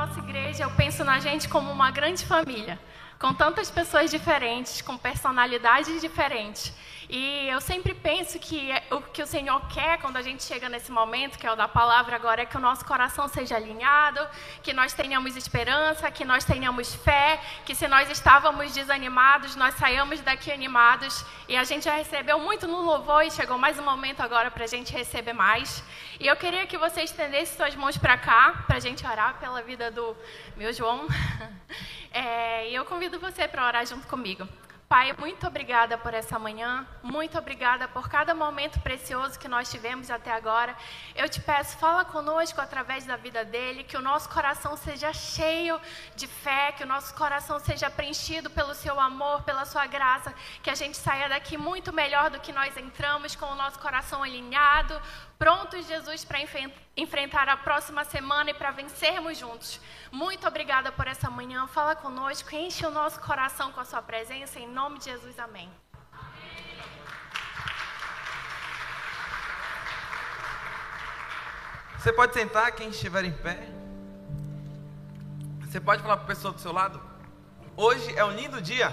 nossa igreja, eu penso na gente como uma grande família, com tantas pessoas diferentes, com personalidades diferentes. E eu sempre penso que é, o que o Senhor quer quando a gente chega nesse momento, que é o da palavra agora, é que o nosso coração seja alinhado, que nós tenhamos esperança, que nós tenhamos fé, que se nós estávamos desanimados, nós saiamos daqui animados. E a gente já recebeu muito no louvor e chegou mais um momento agora para a gente receber mais. E eu queria que você estendesse suas mãos para cá, para a gente orar pela vida do meu João. É, e eu convido você para orar junto comigo. Pai, muito obrigada por essa manhã, muito obrigada por cada momento precioso que nós tivemos até agora. Eu te peço, fala conosco através da vida dele, que o nosso coração seja cheio de fé, que o nosso coração seja preenchido pelo seu amor, pela sua graça, que a gente saia daqui muito melhor do que nós entramos, com o nosso coração alinhado, prontos, Jesus, para enfrentar a próxima semana e para vencermos juntos. Muito obrigada por essa manhã. Fala conosco, enche o nosso coração com a sua presença. Em nome de Jesus, amém. Você pode sentar, quem estiver em pé. Você pode falar para a pessoa do seu lado. Hoje é um lindo dia.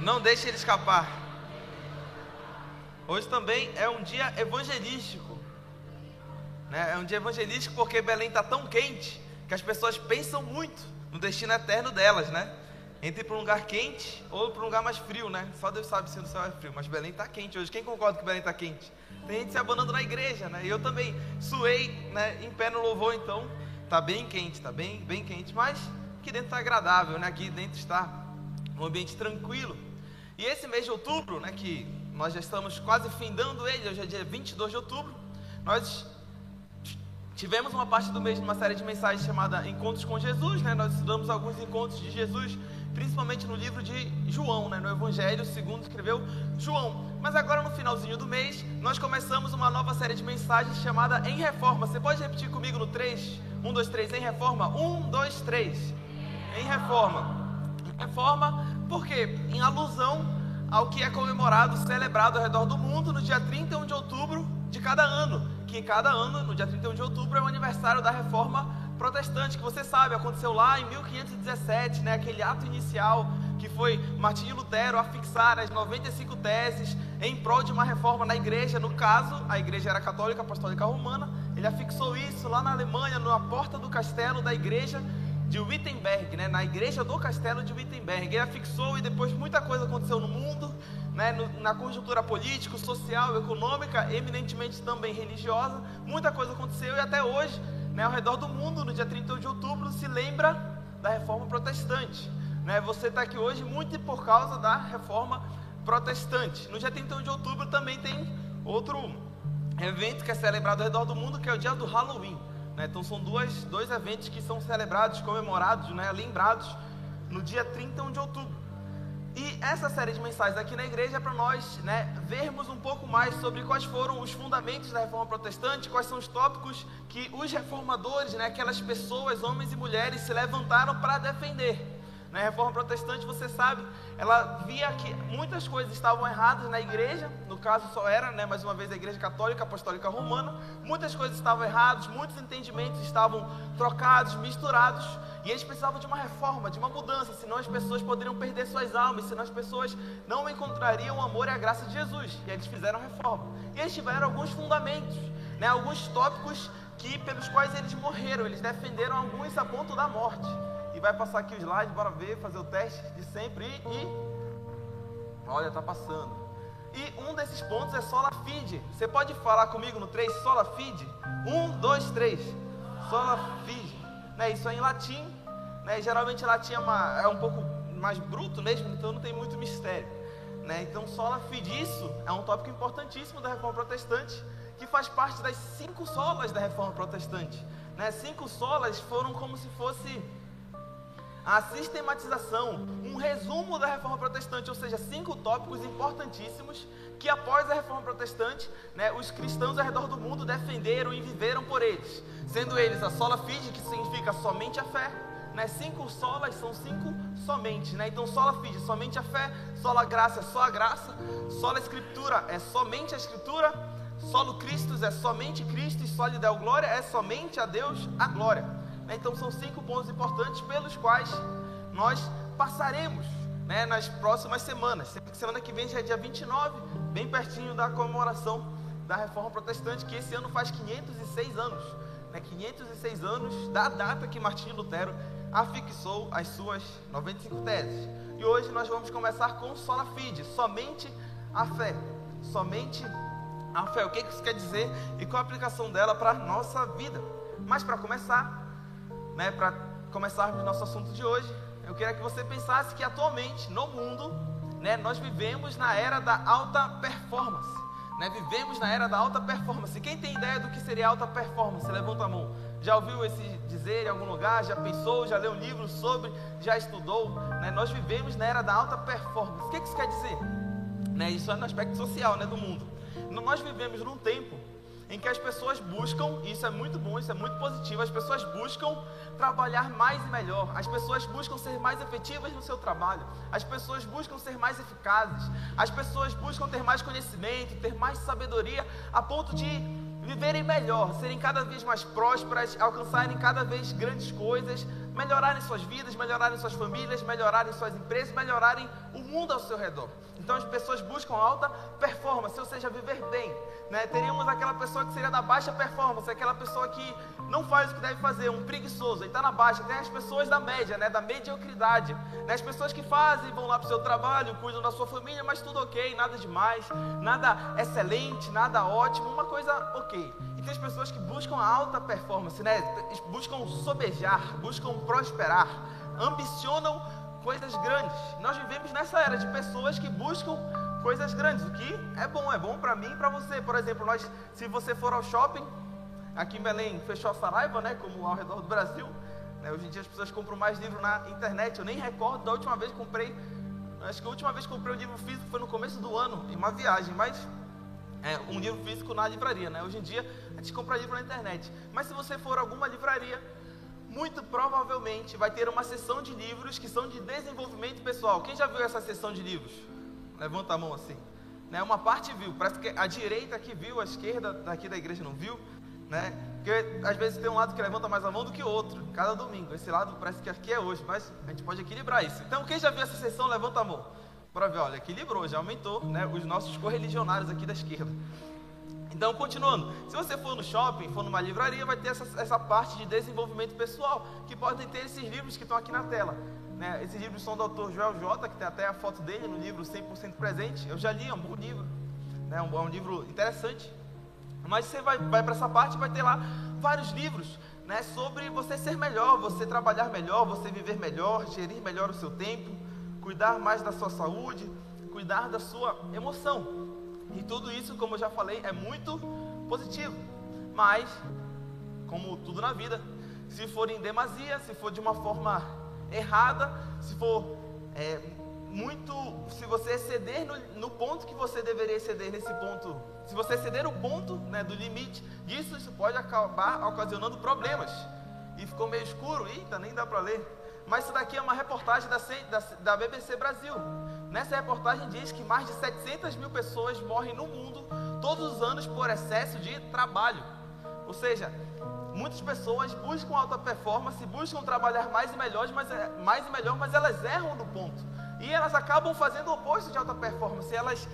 Não deixe ele escapar. Hoje também é um dia evangelístico. Né? É um dia evangelístico porque Belém está tão quente que as pessoas pensam muito no destino eterno delas, né? Entre para um lugar quente ou para um lugar mais frio, né? Só Deus sabe se o céu é frio, mas Belém está quente hoje. Quem concorda que Belém está quente? Tem gente se abanando na igreja, né? Eu também suei, né? Em pé no louvor, então está bem quente, está bem, bem quente, mas aqui dentro está agradável, né? Aqui dentro está um ambiente tranquilo. E esse mês de outubro, né? Que nós já estamos quase findando ele, hoje é dia 22 de outubro, nós tivemos uma parte do mês numa série de mensagens chamada Encontros com Jesus, né? Nós estudamos alguns encontros de Jesus, principalmente no livro de João, né? No Evangelho segundo escreveu João. Mas agora no finalzinho do mês, nós começamos uma nova série de mensagens chamada Em Reforma. Você pode repetir comigo no 3? 1, 2, 3, em reforma? 1, 2, 3. Em reforma. Reforma, porque em alusão ao que é comemorado, celebrado ao redor do mundo no dia 31 de outubro de cada ano. Que cada ano, no dia 31 de outubro, é o aniversário da reforma protestante, que você sabe, aconteceu lá em 1517, né, aquele ato inicial que foi Martinho Lutero a fixar as 95 teses em prol de uma reforma na igreja. No caso, a igreja era católica apostólica romana. Ele afixou isso lá na Alemanha, na porta do castelo da igreja de Wittenberg, né, na igreja do castelo de Wittenberg. Ele afixou e depois muita coisa aconteceu no mundo, né, no, na conjuntura política, social, econômica, eminentemente também religiosa. Muita coisa aconteceu e até hoje, né, ao redor do mundo, no dia 31 de outubro, se lembra da reforma protestante. Né? Você está aqui hoje muito por causa da reforma protestante. No dia 31 de outubro também tem outro evento que é celebrado ao redor do mundo, que é o dia do Halloween. Né? Então são duas, dois eventos que são celebrados, comemorados, né? lembrados no dia 31 de outubro. E essa série de mensagens aqui na igreja é para nós né, vermos um pouco mais sobre quais foram os fundamentos da reforma protestante, quais são os tópicos que os reformadores, né, aquelas pessoas, homens e mulheres, se levantaram para defender. Na reforma protestante, você sabe, ela via que muitas coisas estavam erradas na igreja, no caso só era, né, mais uma vez, a igreja católica apostólica romana, muitas coisas estavam erradas, muitos entendimentos estavam trocados, misturados, e eles precisavam de uma reforma, de uma mudança, senão as pessoas poderiam perder suas almas, senão as pessoas não encontrariam o amor e a graça de Jesus. E eles fizeram a reforma. E eles tiveram alguns fundamentos, né, alguns tópicos que pelos quais eles morreram, eles defenderam alguns a ponto da morte. E vai passar aqui o slide, bora ver, fazer o teste de sempre. E, e olha, tá passando. E um desses pontos é sola fide. Você pode falar comigo no 3, sola fide? Um, dois, três. Sola fide. Né, isso é em latim. Né, geralmente latim é, uma, é um pouco mais bruto mesmo, então não tem muito mistério. Né? Então, sola fide, isso é um tópico importantíssimo da reforma protestante, que faz parte das cinco solas da reforma protestante. Né? Cinco solas foram como se fosse a sistematização, um resumo da reforma protestante, ou seja, cinco tópicos importantíssimos que após a reforma protestante, né, os cristãos ao redor do mundo defenderam e viveram por eles, sendo eles a sola fide, que significa somente a fé, né, cinco solas são cinco somente, né, então sola fide, somente a fé, sola graça é só a graça, sola escritura é somente a escritura, solo Cristo é somente Cristo e sólido é glória é somente a Deus a glória. Então são cinco pontos importantes pelos quais nós passaremos né, nas próximas semanas. Semana que vem já é dia 29, bem pertinho da comemoração da Reforma Protestante, que esse ano faz 506 anos. Né, 506 anos da data que Martinho Lutero afixou as suas 95 teses. E hoje nós vamos começar com sola fide, somente a fé. Somente a fé. O que isso quer dizer e qual a aplicação dela para a nossa vida? Mas para começar, né, para começarmos nosso assunto de hoje, eu queria que você pensasse que atualmente no mundo, né, nós vivemos na era da alta performance. Né, vivemos na era da alta performance. Quem tem ideia do que seria alta performance? Levanta a mão. Já ouviu esse dizer em algum lugar? Já pensou? Já leu um livro sobre? Já estudou? Né? Nós vivemos na era da alta performance. O que isso quer dizer? Né, isso é no aspecto social né, do mundo. Nós vivemos num tempo em que as pessoas buscam, e isso é muito bom, isso é muito positivo, as pessoas buscam trabalhar mais e melhor, as pessoas buscam ser mais efetivas no seu trabalho, as pessoas buscam ser mais eficazes, as pessoas buscam ter mais conhecimento, ter mais sabedoria, a ponto de viverem melhor, serem cada vez mais prósperas, alcançarem cada vez grandes coisas, melhorarem suas vidas, melhorarem suas famílias, melhorarem suas empresas, melhorarem o mundo ao seu redor. Então as pessoas buscam alta performance, ou seja, viver bem. Né? Teríamos aquela pessoa que seria da baixa performance, aquela pessoa que não faz o que deve fazer, um preguiçoso, e está na baixa. Tem as pessoas da média, né? da mediocridade. Né? As pessoas que fazem, vão lá para o seu trabalho, cuidam da sua família, mas tudo ok, nada demais, nada excelente, nada ótimo, uma coisa ok. E tem as pessoas que buscam alta performance, né? buscam sobejar, buscam prosperar, ambicionam coisas grandes. Nós vivemos nessa era de pessoas que buscam coisas grandes, o que é bom, é bom para mim e para você. Por exemplo, nós, se você for ao shopping, aqui em Belém fechou a Saraiva, né, como ao redor do Brasil. Né, hoje em dia as pessoas compram mais livro na internet. Eu nem recordo da última vez que comprei. Acho que a última vez que comprei um livro físico foi no começo do ano, em uma viagem, mas é, um livro físico na livraria, né? Hoje em dia a gente compra livro na internet. Mas se você for a alguma livraria, muito provavelmente vai ter uma seção de livros que são de desenvolvimento pessoal. Quem já viu essa seção de livros? Levanta a mão assim. Né? Uma parte viu, parece que a direita aqui viu, a esquerda daqui da igreja não viu. Né? Porque às vezes tem um lado que levanta mais a mão do que o outro, cada domingo. Esse lado parece que aqui é hoje, mas a gente pode equilibrar isso. Então, quem já viu essa sessão, levanta a mão. Para ver, olha, equilibrou, já aumentou né, os nossos correligionários aqui da esquerda. Então, continuando, se você for no shopping, for numa livraria, vai ter essa, essa parte de desenvolvimento pessoal, que podem ter esses livros que estão aqui na tela. Né? Esses livros são do autor Joel J, que tem até a foto dele no livro 100% Presente. Eu já li, é um bom livro, né? um, é um livro interessante. Mas você vai, vai para essa parte vai ter lá vários livros né? sobre você ser melhor, você trabalhar melhor, você viver melhor, gerir melhor o seu tempo, cuidar mais da sua saúde, cuidar da sua emoção. E tudo isso, como eu já falei, é muito positivo. Mas, como tudo na vida, se for em demasia, se for de uma forma errada, se for é, muito. Se você exceder no, no, ponto que você deveria exceder nesse ponto, se você exceder o ponto né, do limite disso, isso pode acabar ocasionando problemas. E ficou meio escuro, eita, nem dá para ler. Mas isso daqui é uma reportagem da, da, da BBC Brasil. Nessa reportagem diz que mais de 700 mil pessoas morrem no mundo todos os anos por excesso de trabalho. Ou seja, muitas pessoas buscam alta performance, buscam trabalhar mais e melhor, mas, é, mais e melhor, mas elas erram no ponto. E elas acabam fazendo o oposto de alta performance, elas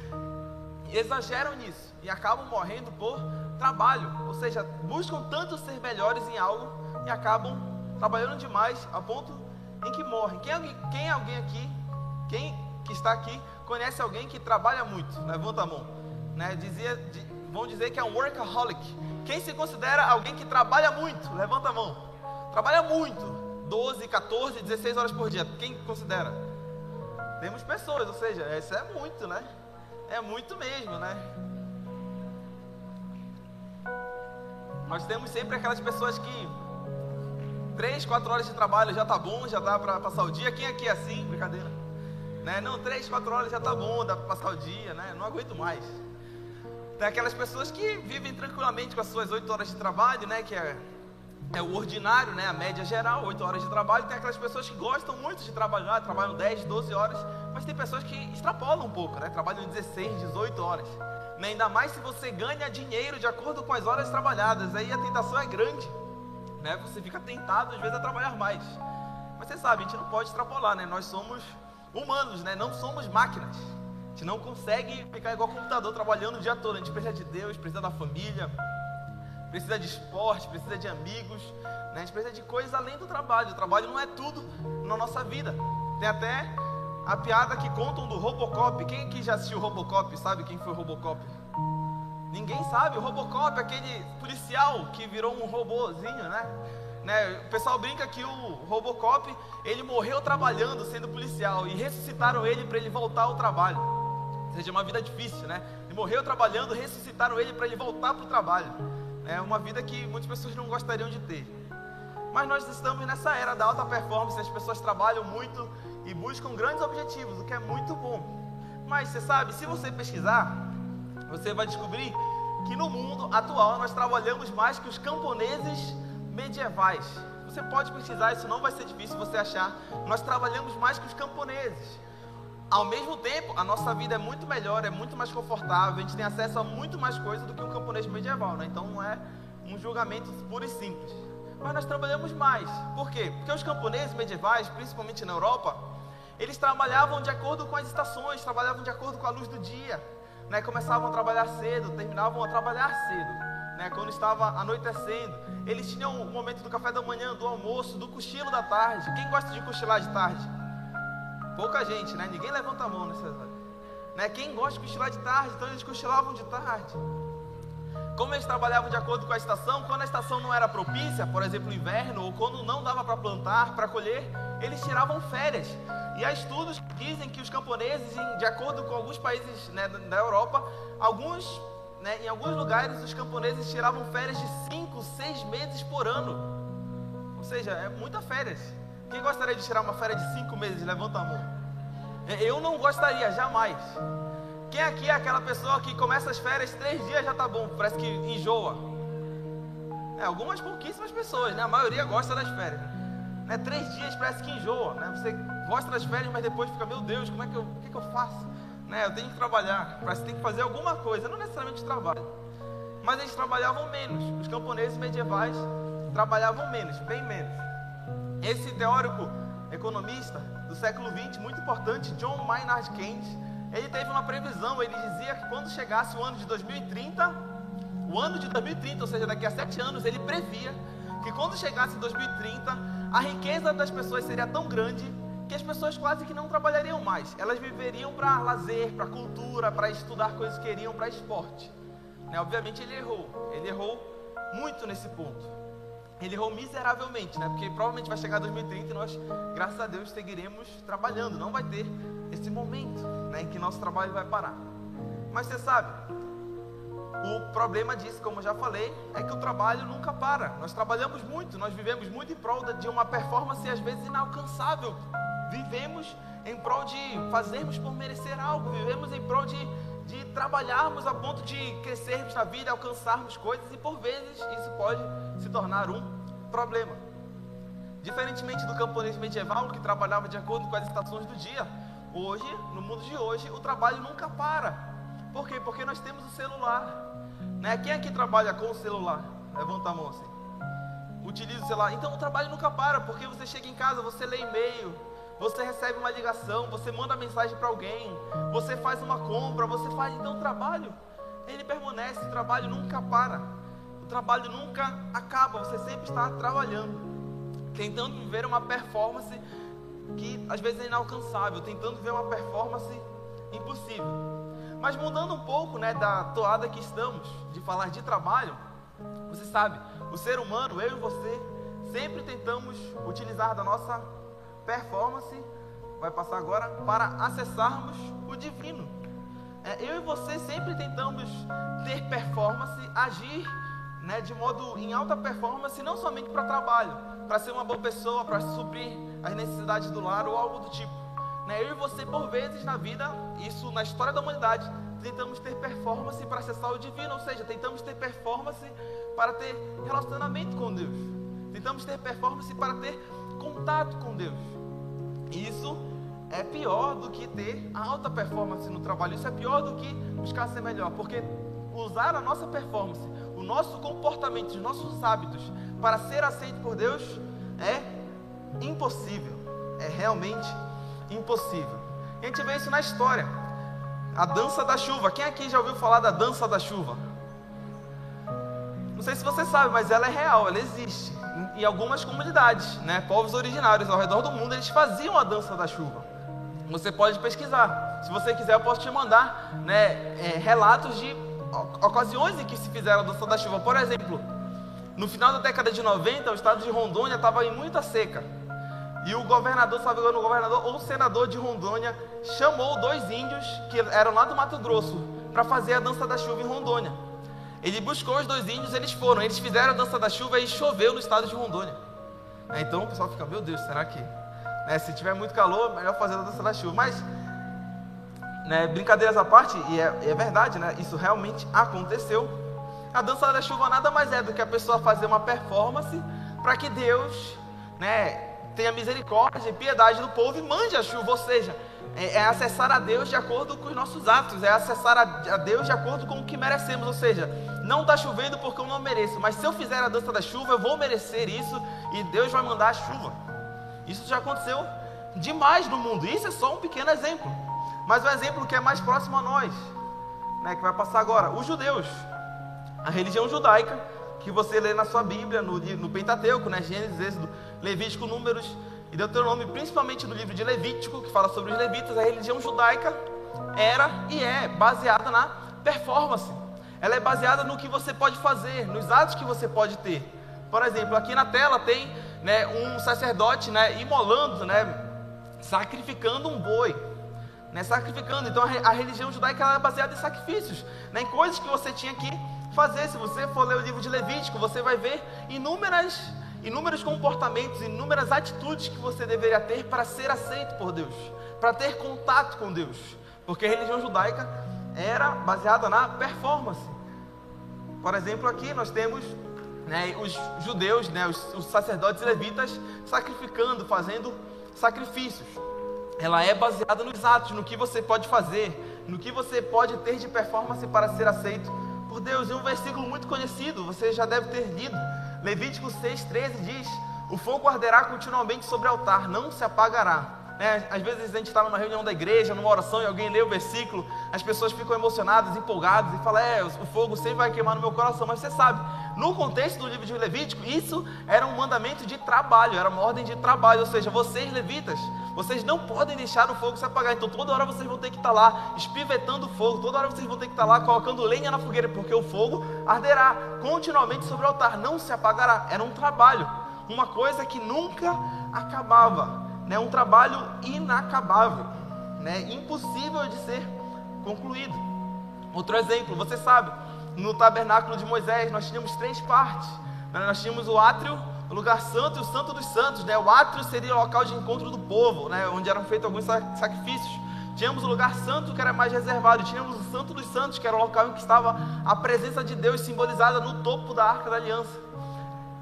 exageram nisso e acabam morrendo por trabalho. Ou seja, buscam tanto ser melhores em algo e acabam trabalhando demais a ponto em que morrem. Quem, quem alguém aqui, quem que está aqui, conhece alguém que trabalha muito? Levanta a mão. Né? Dizia, vão dizer que é um workaholic. Quem se considera alguém que trabalha muito? Levanta a mão. Trabalha muito. 12, 14, 16 horas por dia. Quem considera? Temos pessoas, ou seja, isso é muito, né? É muito mesmo, né? Nós temos sempre aquelas pessoas que Três, quatro horas de trabalho já tá bom, já dá para passar o dia. Quem aqui é assim? Brincadeira. Né? Não, três, quatro horas já tá bom, dá para passar o dia, né? Não aguento mais. Tem aquelas pessoas que vivem tranquilamente com as suas oito horas de trabalho, né? Que é, é o ordinário, né? A média geral, oito horas de trabalho. Tem aquelas pessoas que gostam muito de trabalhar, trabalham 10, 12 horas. Mas tem pessoas que extrapolam um pouco, né? Trabalham 16, 18 horas. Né? Ainda mais se você ganha dinheiro de acordo com as horas trabalhadas. Aí a tentação é grande né? Você fica tentado às vezes a trabalhar mais. Mas você sabe, a gente não pode extrapolar, né? Nós somos humanos, né? Não somos máquinas. A gente não consegue ficar igual computador trabalhando o dia todo. A gente precisa de Deus, precisa da família, precisa de esporte, precisa de amigos, né? a gente precisa de coisas além do trabalho. O trabalho não é tudo na nossa vida. Tem até a piada que contam do Robocop. Quem aqui já assistiu Robocop? Sabe quem foi o Robocop? Ninguém sabe. O Robocop, aquele policial que virou um robozinho, né? Né? O pessoal brinca que o Robocop ele morreu trabalhando, sendo policial, e ressuscitaram ele para ele voltar ao trabalho. Ou seja, uma vida difícil, né? Ele morreu trabalhando, ressuscitaram ele para ele voltar para o trabalho. É uma vida que muitas pessoas não gostariam de ter. Mas nós estamos nessa era da alta performance, as pessoas trabalham muito e buscam grandes objetivos, o que é muito bom. Mas você sabe, se você pesquisar, você vai descobrir que no mundo atual nós trabalhamos mais que os camponeses medievais. Você pode pesquisar, isso não vai ser difícil você achar. Nós trabalhamos mais que os camponeses. Ao mesmo tempo, a nossa vida é muito melhor, é muito mais confortável, a gente tem acesso a muito mais coisas do que um camponês medieval, né? Então não é um julgamento puro e simples. Mas nós trabalhamos mais. Por quê? Porque os camponeses medievais, principalmente na Europa, eles trabalhavam de acordo com as estações, trabalhavam de acordo com a luz do dia. Né? Começavam a trabalhar cedo, terminavam a trabalhar cedo. Né? Quando estava anoitecendo, eles tinham o momento do café da manhã, do almoço, do cochilo da tarde. Quem gosta de cochilar de tarde? Pouca gente, né? Ninguém levanta a mão nessas horas. Né? Quem gosta de cochilar de tarde, então eles cochilavam de tarde. Como eles trabalhavam de acordo com a estação, quando a estação não era propícia, por exemplo, o inverno, ou quando não dava para plantar, para colher, eles tiravam férias. E há estudos que dizem que os camponeses, de acordo com alguns países né, da Europa, alguns, né, em alguns lugares, os camponeses tiravam férias de 5, 6 meses por ano. Ou seja, é muita férias. Quem gostaria de tirar uma férias de cinco meses? Levanta a mão. É, eu não gostaria, jamais. Quem aqui é aquela pessoa que começa as férias, três dias já tá bom, parece que enjoa. É, algumas pouquíssimas pessoas, né? A maioria gosta das férias. Né? Três dias parece que enjoa, né? Você gosta das férias, mas depois fica, meu Deus, como é que eu, o que, que eu faço? Né? Eu tenho que trabalhar, que tem que fazer alguma coisa, não necessariamente trabalho. Mas eles trabalhavam menos. Os camponeses medievais trabalhavam menos, bem menos. Esse teórico economista do século XX, muito importante, John Maynard Keynes, ele teve uma previsão, ele dizia que quando chegasse o ano de 2030, o ano de 2030, ou seja, daqui a sete anos, ele previa que quando chegasse 2030, a riqueza das pessoas seria tão grande que as pessoas quase que não trabalhariam mais. Elas viveriam para lazer, para cultura, para estudar coisas que queriam, para esporte. Né? Obviamente ele errou, ele errou muito nesse ponto ele errou miseravelmente, né? Porque provavelmente vai chegar 2030 e nós, graças a Deus, seguiremos trabalhando. Não vai ter esse momento né, em que nosso trabalho vai parar. Mas você sabe, o problema disso, como eu já falei, é que o trabalho nunca para. Nós trabalhamos muito, nós vivemos muito em prol de uma performance às vezes inalcançável. Vivemos em prol de fazermos por merecer algo, vivemos em prol de, de trabalharmos a ponto de crescermos na vida, alcançarmos coisas e por vezes isso pode se tornar um problema. Diferentemente do camponês medieval que trabalhava de acordo com as estações do dia, hoje, no mundo de hoje, o trabalho nunca para. Por quê? Porque nós temos o celular. Né? Quem aqui trabalha com o celular? Levanta a mão assim. Utiliza o celular. Então o trabalho nunca para, porque você chega em casa, você lê e-mail, você recebe uma ligação, você manda mensagem para alguém, você faz uma compra, você faz. Então o trabalho, ele permanece, o trabalho nunca para trabalho nunca acaba, você sempre está trabalhando, tentando viver uma performance que às vezes é inalcançável, tentando viver uma performance impossível. Mas mudando um pouco né, da toada que estamos, de falar de trabalho, você sabe, o ser humano, eu e você, sempre tentamos utilizar da nossa performance, vai passar agora, para acessarmos o divino. É, eu e você sempre tentamos ter performance, agir né, de modo em alta performance, não somente para trabalho, para ser uma boa pessoa, para suprir as necessidades do lar ou algo do tipo. Né? Eu e você, por vezes na vida, isso na história da humanidade, tentamos ter performance para acessar o divino, ou seja, tentamos ter performance para ter relacionamento com Deus, tentamos ter performance para ter contato com Deus. Isso é pior do que ter alta performance no trabalho, isso é pior do que buscar ser melhor, porque usar a nossa performance o nosso comportamento, os nossos hábitos para ser aceito por Deus é impossível. É realmente impossível. A gente vê isso na história. A dança da chuva. Quem aqui já ouviu falar da dança da chuva? Não sei se você sabe, mas ela é real, ela existe. Em algumas comunidades, né? povos originários ao redor do mundo, eles faziam a dança da chuva. Você pode pesquisar. Se você quiser, eu posso te mandar né, é, relatos de ocasiões em que se fizeram a dança da chuva. Por exemplo, no final da década de 90, o estado de Rondônia estava em muita seca. E o governador, sabe o governador ou o senador de Rondônia chamou dois índios que eram lá do Mato Grosso para fazer a dança da chuva em Rondônia. Ele buscou os dois índios, eles foram, eles fizeram a dança da chuva e choveu no estado de Rondônia. Então o pessoal fica, meu Deus, será que né, se tiver muito calor, melhor fazer a dança da chuva? Mas, né, brincadeiras à parte, e é, é verdade, né, isso realmente aconteceu. A dança da chuva nada mais é do que a pessoa fazer uma performance para que Deus né, tenha misericórdia e piedade do povo e mande a chuva, ou seja, é, é, acessar a Deus de acordo com os nossos atos, é acessar a, a Deus de acordo com o que merecemos, ou seja, não está chovendo porque eu não mereço, mas se eu fizer a dança da chuva, eu vou merecer isso e Deus vai mandar a chuva. Isso já aconteceu demais no mundo, isso é só um pequeno exemplo, mas um exemplo que é mais próximo a nós, né, que vai passar agora, os judeus, a religião judaica, que você lê na sua Bíblia, no, no Pentateuco, né, Gênesis, Êxodo, Levítico, Números e Deuteronômio, principalmente no livro de Levítico, que fala sobre os levitas, a religião judaica era e é baseada na performance. Ela é baseada no que você pode fazer, nos atos que você pode ter. Por exemplo, aqui na tela tem né, um sacerdote né, imolando, né, sacrificando um boi. Né, sacrificando. Então a, a religião judaica é baseada em sacrifícios, né, em coisas que você tinha que fazer. Se você for ler o livro de Levítico, você vai ver inúmeras inúmeros comportamentos, inúmeras atitudes que você deveria ter para ser aceito por Deus, para ter contato com Deus, porque a religião judaica era baseada na performance. Por exemplo, aqui nós temos né, os judeus, né, os, os sacerdotes levitas sacrificando, fazendo sacrifícios. Ela é baseada nos atos, no que você pode fazer, no que você pode ter de performance para ser aceito por Deus. E um versículo muito conhecido, você já deve ter lido, Levítico 6,13 diz: O fogo arderá continuamente sobre o altar, não se apagará. É, às vezes a gente está numa reunião da igreja, numa oração, e alguém lê o versículo, as pessoas ficam emocionadas, empolgadas, e falam: É, o fogo sempre vai queimar no meu coração. Mas você sabe, no contexto do livro de Levítico, isso era um mandamento de trabalho, era uma ordem de trabalho. Ou seja, vocês levitas, vocês não podem deixar o fogo se apagar. Então toda hora vocês vão ter que estar lá espivetando o fogo, toda hora vocês vão ter que estar lá colocando lenha na fogueira, porque o fogo arderá continuamente sobre o altar, não se apagará. Era um trabalho, uma coisa que nunca acabava, né? um trabalho inacabável, né? impossível de ser concluído. Outro exemplo, você sabe, no tabernáculo de Moisés nós tínhamos três partes. Né? Nós tínhamos o átrio, o lugar santo e o santo dos santos, né? O átrio seria o local de encontro do povo, né? Onde eram feitos alguns sacrifícios. Tínhamos o lugar santo que era mais reservado, tínhamos o santo dos santos, que era o local em que estava a presença de Deus simbolizada no topo da arca da aliança.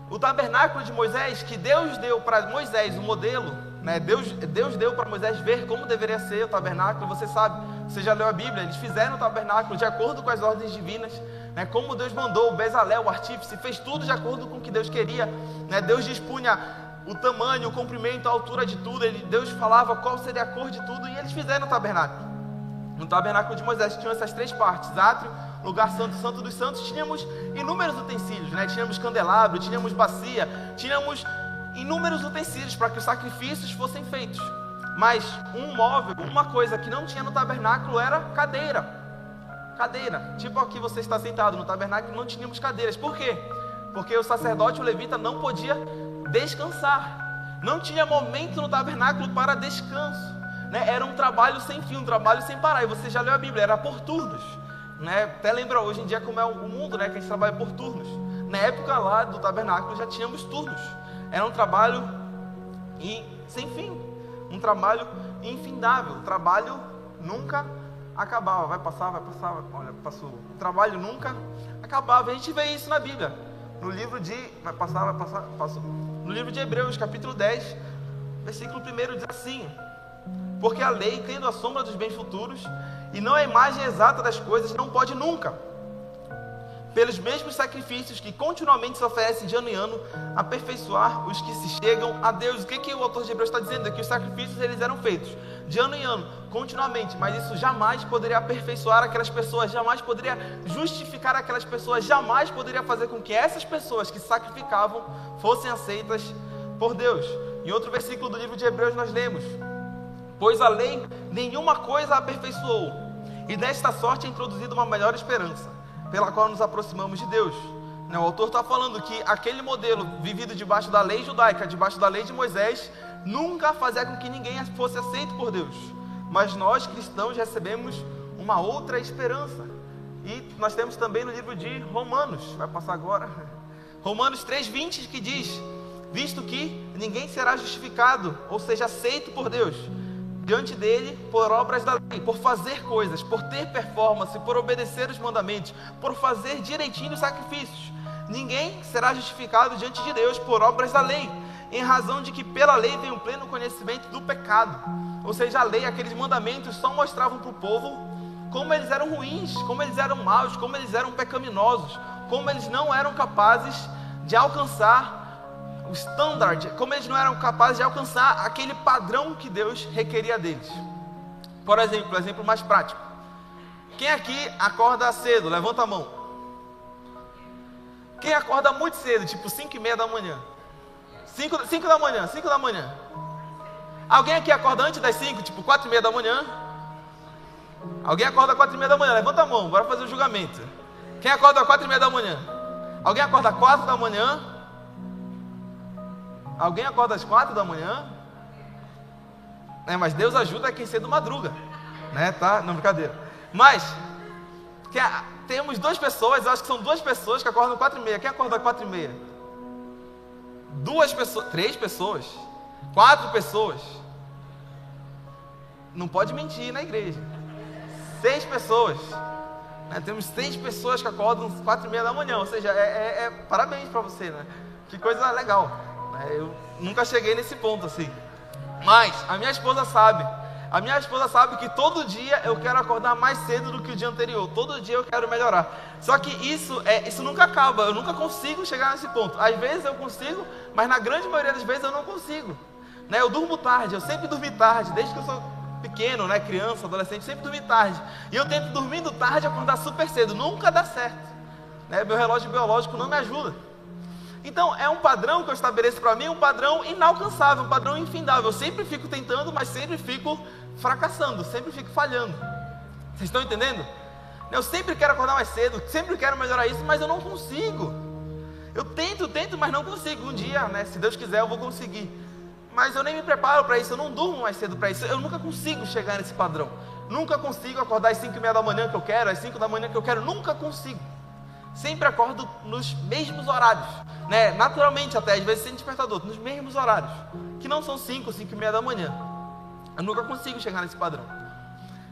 O tabernáculo de Moisés, que Deus deu para Moisés o modelo, né? Deus, Deus deu para Moisés ver como deveria ser o tabernáculo, você sabe, você já leu a Bíblia, eles fizeram o tabernáculo de acordo com as ordens divinas, né? como Deus mandou, o Bezalel, o artífice, fez tudo de acordo com o que Deus queria. Né? Deus dispunha o tamanho, o comprimento, a altura de tudo, ele, Deus falava qual seria a cor de tudo, e eles fizeram o tabernáculo. No tabernáculo de Moisés tinham essas três partes: átrio, lugar santo, santo dos santos. Tínhamos inúmeros utensílios, né? tínhamos candelabro, tínhamos bacia, tínhamos inúmeros utensílios para que os sacrifícios fossem feitos. Mas um móvel, uma coisa que não tinha no tabernáculo era cadeira cadeira. Tipo aqui você está sentado no tabernáculo, não tínhamos cadeiras. Por quê? Porque o sacerdote, o levita, não podia descansar. Não tinha momento no tabernáculo para descanso. Né? Era um trabalho sem fim, um trabalho sem parar. E você já leu a Bíblia, era por turnos. Né? Até lembra hoje em dia como é o mundo, né? que a gente trabalha por turnos. Na época lá do tabernáculo já tínhamos turnos. Era um trabalho sem fim, um trabalho infindável, um trabalho nunca acabava, vai passar, vai passar, olha, passou. O trabalho nunca acabava. A gente vê isso na Bíblia. No livro de. Vai passar, vai passar, passou. No livro de Hebreus, capítulo 10, versículo 1 diz assim: Porque a lei, tendo a sombra dos bens futuros, e não a imagem exata das coisas, não pode nunca pelos mesmos sacrifícios que continuamente se oferecem de ano em ano, aperfeiçoar os que se chegam a Deus. O que, que o autor de Hebreus está dizendo? É que os sacrifícios eles eram feitos de ano em ano, continuamente, mas isso jamais poderia aperfeiçoar aquelas pessoas, jamais poderia justificar aquelas pessoas, jamais poderia fazer com que essas pessoas que sacrificavam fossem aceitas por Deus. Em outro versículo do livro de Hebreus nós lemos: Pois a lei nenhuma coisa aperfeiçoou, e desta sorte é introduzida uma melhor esperança pela qual nos aproximamos de Deus. Né, o autor está falando que aquele modelo vivido debaixo da lei judaica, debaixo da lei de Moisés, nunca fazia com que ninguém fosse aceito por Deus. Mas nós cristãos recebemos uma outra esperança. E nós temos também no livro de Romanos, vai passar agora. Romanos 3:20 que diz: "Visto que ninguém será justificado, ou seja, aceito por Deus, diante dele por obras da lei, por fazer coisas, por ter performance, por obedecer os mandamentos, por fazer direitinho os sacrifícios. Ninguém será justificado diante de Deus por obras da lei, em razão de que pela lei vem o pleno conhecimento do pecado. Ou seja, a lei, aqueles mandamentos só mostravam para o povo como eles eram ruins, como eles eram maus, como eles eram pecaminosos, como eles não eram capazes de alcançar o standard, como eles não eram capazes de alcançar aquele padrão que Deus requeria deles. Por exemplo, exemplo mais prático. Quem aqui acorda cedo? Levanta a mão. Quem acorda muito cedo, tipo 5 e meia da manhã? 5, 5 da manhã, 5 da manhã. Alguém aqui acorda antes das 5, tipo 4 e meia da manhã? Alguém acorda 4 e meia da manhã? Levanta a mão, bora fazer o julgamento. Quem acorda 4 e meia da manhã? Alguém acorda 4 da manhã? Alguém acorda às quatro da manhã? É, mas Deus ajuda quem cedo madruga. Né, tá? Não, brincadeira. Mas, que, temos duas pessoas, acho que são duas pessoas que acordam quatro e meia. Quem acorda quatro e meia? Duas pessoas, três pessoas, quatro pessoas. Não pode mentir na igreja. Seis pessoas. Né? Temos seis pessoas que acordam às quatro e meia da manhã. Ou seja, é, é, é parabéns para você, né? Que coisa legal. É, eu nunca cheguei nesse ponto assim. Mas a minha esposa sabe. A minha esposa sabe que todo dia eu quero acordar mais cedo do que o dia anterior. Todo dia eu quero melhorar. Só que isso é, isso nunca acaba. Eu nunca consigo chegar nesse ponto. Às vezes eu consigo, mas na grande maioria das vezes eu não consigo. Né? Eu durmo tarde. Eu sempre dormi tarde, desde que eu sou pequeno, né? Criança, adolescente, sempre dormi tarde. E eu tento dormindo tarde acordar super cedo. Nunca dá certo. Né? Meu relógio biológico não me ajuda. Então, é um padrão que eu estabeleço para mim, um padrão inalcançável, um padrão infindável. Eu sempre fico tentando, mas sempre fico fracassando, sempre fico falhando. Vocês estão entendendo? Eu sempre quero acordar mais cedo, sempre quero melhorar isso, mas eu não consigo. Eu tento, tento, mas não consigo. Um dia, né, se Deus quiser, eu vou conseguir. Mas eu nem me preparo para isso, eu não durmo mais cedo para isso. Eu nunca consigo chegar nesse padrão. Nunca consigo acordar às 5 e meia da manhã que eu quero, às 5 da manhã que eu quero. Nunca consigo. Sempre acordo nos mesmos horários, né? Naturalmente até, às vezes sem despertador, nos mesmos horários, que não são 5, 5 e meia da manhã. Eu nunca consigo chegar nesse padrão.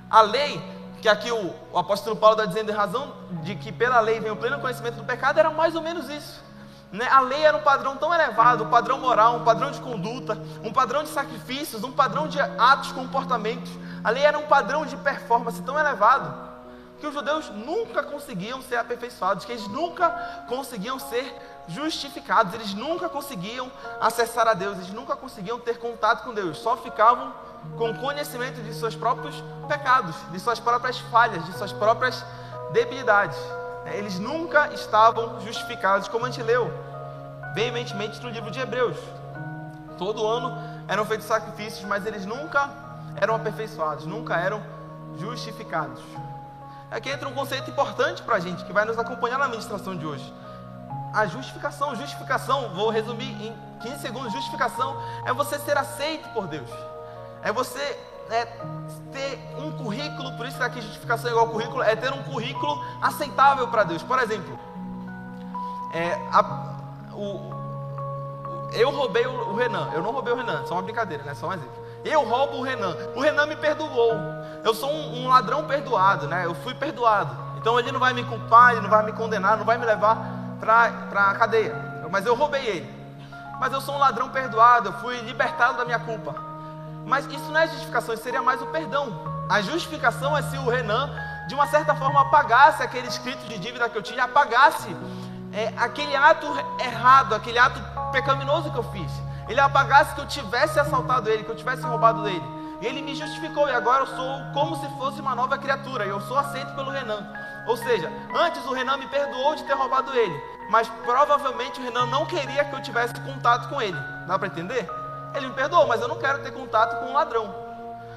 A lei, que aqui o, o apóstolo Paulo está dizendo em razão de que pela lei vem o pleno conhecimento do pecado, era mais ou menos isso. Né? A lei era um padrão tão elevado, um padrão moral, um padrão de conduta, um padrão de sacrifícios, um padrão de atos, comportamentos. A lei era um padrão de performance tão elevado que os judeus nunca conseguiam ser aperfeiçoados, que eles nunca conseguiam ser justificados, eles nunca conseguiam acessar a Deus, eles nunca conseguiam ter contato com Deus, só ficavam com conhecimento de seus próprios pecados, de suas próprias falhas, de suas próprias debilidades. Eles nunca estavam justificados, como a gente leu veementemente no livro de Hebreus. Todo ano eram feitos sacrifícios, mas eles nunca eram aperfeiçoados, nunca eram justificados. Aqui entra um conceito importante para a gente, que vai nos acompanhar na ministração de hoje. A justificação. Justificação, vou resumir em 15 segundos: justificação é você ser aceito por Deus. É você é, ter um currículo, por isso que aqui justificação é igual currículo, é ter um currículo aceitável para Deus. Por exemplo, é, a, o, eu roubei o, o Renan, eu não roubei o Renan, só uma brincadeira, né? Só um exemplo. Eu roubo o Renan. O Renan me perdoou. Eu sou um, um ladrão perdoado, né? Eu fui perdoado. Então ele não vai me culpar, ele não vai me condenar, não vai me levar para a cadeia. Mas eu roubei ele. Mas eu sou um ladrão perdoado, eu fui libertado da minha culpa. Mas isso não é justificação, isso seria mais o perdão. A justificação é se o Renan de uma certa forma apagasse aquele escrito de dívida que eu tinha, apagasse é, aquele ato errado, aquele ato pecaminoso que eu fiz. Ele apagasse que eu tivesse assaltado ele, que eu tivesse roubado dele. Ele me justificou e agora eu sou como se fosse uma nova criatura. Eu sou aceito pelo Renan. Ou seja, antes o Renan me perdoou de ter roubado ele, mas provavelmente o Renan não queria que eu tivesse contato com ele. Dá para entender? Ele me perdoou, mas eu não quero ter contato com um ladrão.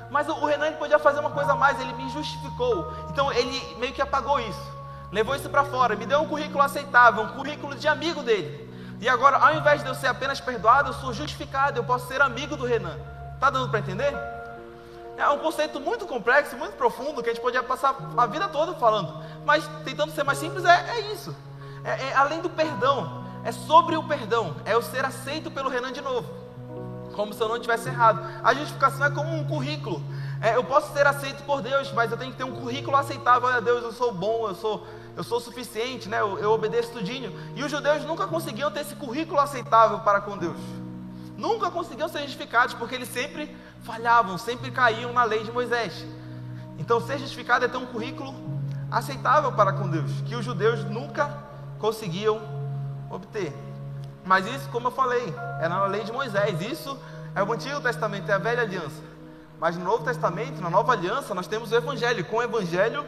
Mas o Renan podia fazer uma coisa a mais, ele me justificou. Então ele meio que apagou isso. Levou isso para fora, me deu um currículo aceitável, um currículo de amigo dele. E agora, ao invés de eu ser apenas perdoado, eu sou justificado, eu posso ser amigo do Renan. Tá dando para entender? É um conceito muito complexo, muito profundo, que a gente podia passar a vida toda falando. Mas tentando ser mais simples, é, é isso. É, é além do perdão, é sobre o perdão, é eu ser aceito pelo Renan de novo. Como se eu não tivesse errado. A justificação é como um currículo. É, eu posso ser aceito por Deus, mas eu tenho que ter um currículo aceitável. Olha, Deus, eu sou bom, eu sou, eu sou suficiente, né? eu, eu obedeço tudinho. E os judeus nunca conseguiam ter esse currículo aceitável para com Deus. Nunca conseguiam ser justificados, porque eles sempre falhavam, sempre caíam na lei de Moisés. Então, ser justificado é ter um currículo aceitável para com Deus, que os judeus nunca conseguiam obter. Mas isso, como eu falei, é na lei de Moisés. Isso é o Antigo Testamento, é a velha aliança. Mas no Novo Testamento, na nova aliança, nós temos o Evangelho. Com o Evangelho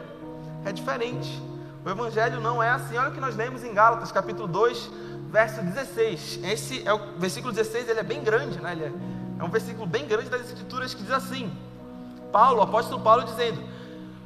é diferente. O Evangelho não é assim. Olha o que nós lemos em Gálatas, capítulo 2, verso 16. Esse é o versículo 16, ele é bem grande, né? Ele é, é um versículo bem grande das Escrituras que diz assim: Paulo, o apóstolo Paulo, dizendo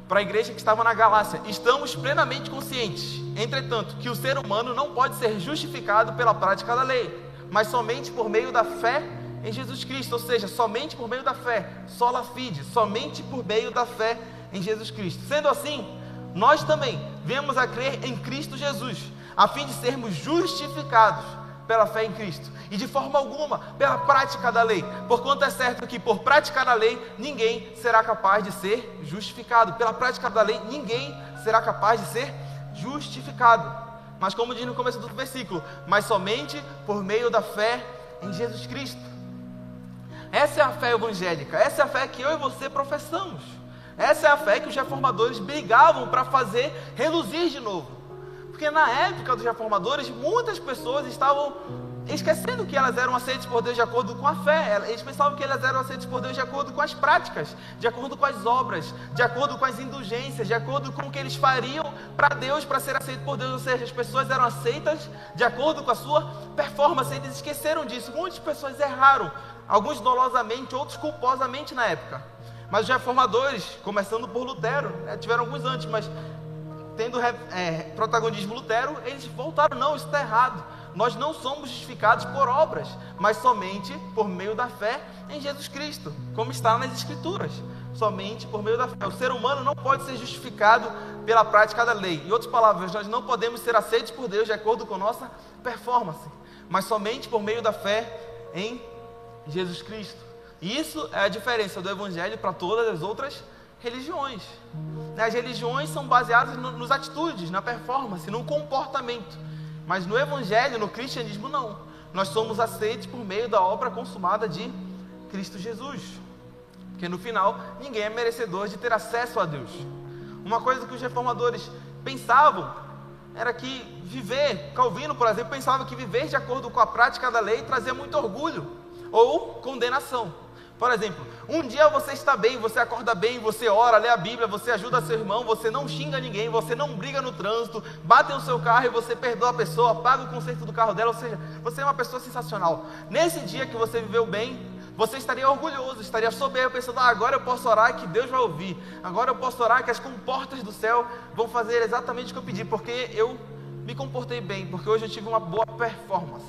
para a igreja que estava na Galácia: Estamos plenamente conscientes, entretanto, que o ser humano não pode ser justificado pela prática da lei, mas somente por meio da fé em Jesus Cristo, ou seja, somente por meio da fé, sola fide, somente por meio da fé em Jesus Cristo. Sendo assim, nós também vemos a crer em Cristo Jesus a fim de sermos justificados pela fé em Cristo e de forma alguma pela prática da lei, porquanto é certo que por praticar a lei ninguém será capaz de ser justificado. Pela prática da lei ninguém será capaz de ser justificado. Mas como diz no começo do versículo, mas somente por meio da fé em Jesus Cristo. Essa é a fé evangélica, essa é a fé que eu e você professamos. Essa é a fé que os reformadores brigavam para fazer reluzir de novo. Porque na época dos reformadores, muitas pessoas estavam esquecendo que elas eram aceitas por Deus de acordo com a fé. Eles pensavam que elas eram aceitas por Deus de acordo com as práticas, de acordo com as obras, de acordo com as indulgências, de acordo com o que eles fariam para Deus, para ser aceito por Deus. Ou seja, as pessoas eram aceitas de acordo com a sua performance. Eles esqueceram disso. Muitas pessoas erraram, alguns dolosamente, outros culposamente na época. Mas os reformadores, começando por Lutero, né, tiveram alguns antes, mas tendo é, protagonismo Lutero, eles voltaram, não, isso está errado. Nós não somos justificados por obras, mas somente por meio da fé em Jesus Cristo, como está nas Escrituras. Somente por meio da fé. O ser humano não pode ser justificado pela prática da lei. Em outras palavras, nós não podemos ser aceitos por Deus de acordo com nossa performance, mas somente por meio da fé em Jesus Cristo. Isso é a diferença do Evangelho para todas as outras religiões. As religiões são baseadas no, nos atitudes, na performance, no comportamento. Mas no Evangelho, no cristianismo, não. Nós somos aceitos por meio da obra consumada de Cristo Jesus. Porque no final, ninguém é merecedor de ter acesso a Deus. Uma coisa que os reformadores pensavam era que viver, Calvino, por exemplo, pensava que viver de acordo com a prática da lei trazia muito orgulho ou condenação. Por exemplo, um dia você está bem, você acorda bem, você ora, lê a Bíblia, você ajuda seu irmão, você não xinga ninguém, você não briga no trânsito, bate no seu carro e você perdoa a pessoa, paga o conserto do carro dela, ou seja, você é uma pessoa sensacional. Nesse dia que você viveu bem, você estaria orgulhoso, estaria soberbo, pensando: ah, agora eu posso orar que Deus vai ouvir, agora eu posso orar que as comportas do céu vão fazer exatamente o que eu pedi, porque eu me comportei bem, porque hoje eu tive uma boa performance.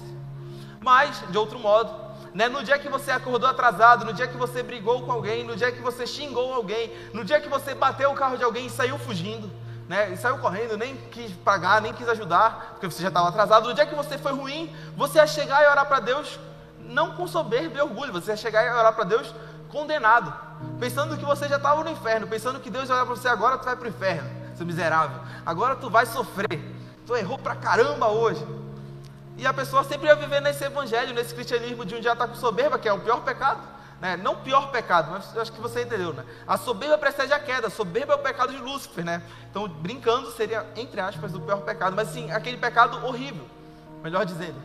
Mas, de outro modo, né? No dia que você acordou atrasado, no dia que você brigou com alguém, no dia que você xingou alguém, no dia que você bateu o carro de alguém e saiu fugindo, né? E saiu correndo, nem quis pagar, nem quis ajudar, porque você já estava atrasado. No dia que você foi ruim, você ia chegar e orar para Deus, não com soberba e orgulho, você ia chegar e orar para Deus condenado, pensando que você já estava no inferno, pensando que Deus ia olhar para você agora, tu vai para o inferno, seu miserável, agora tu vai sofrer, tu errou pra caramba hoje. E a pessoa sempre ia viver nesse evangelho, nesse cristianismo de um dia estar tá com soberba, que é o pior pecado. Né? Não pior pecado, mas acho que você entendeu, né? A soberba precede a queda, a soberba é o pecado de Lúcifer, né? Então, brincando, seria, entre aspas, o pior pecado, mas sim, aquele pecado horrível, melhor dizendo.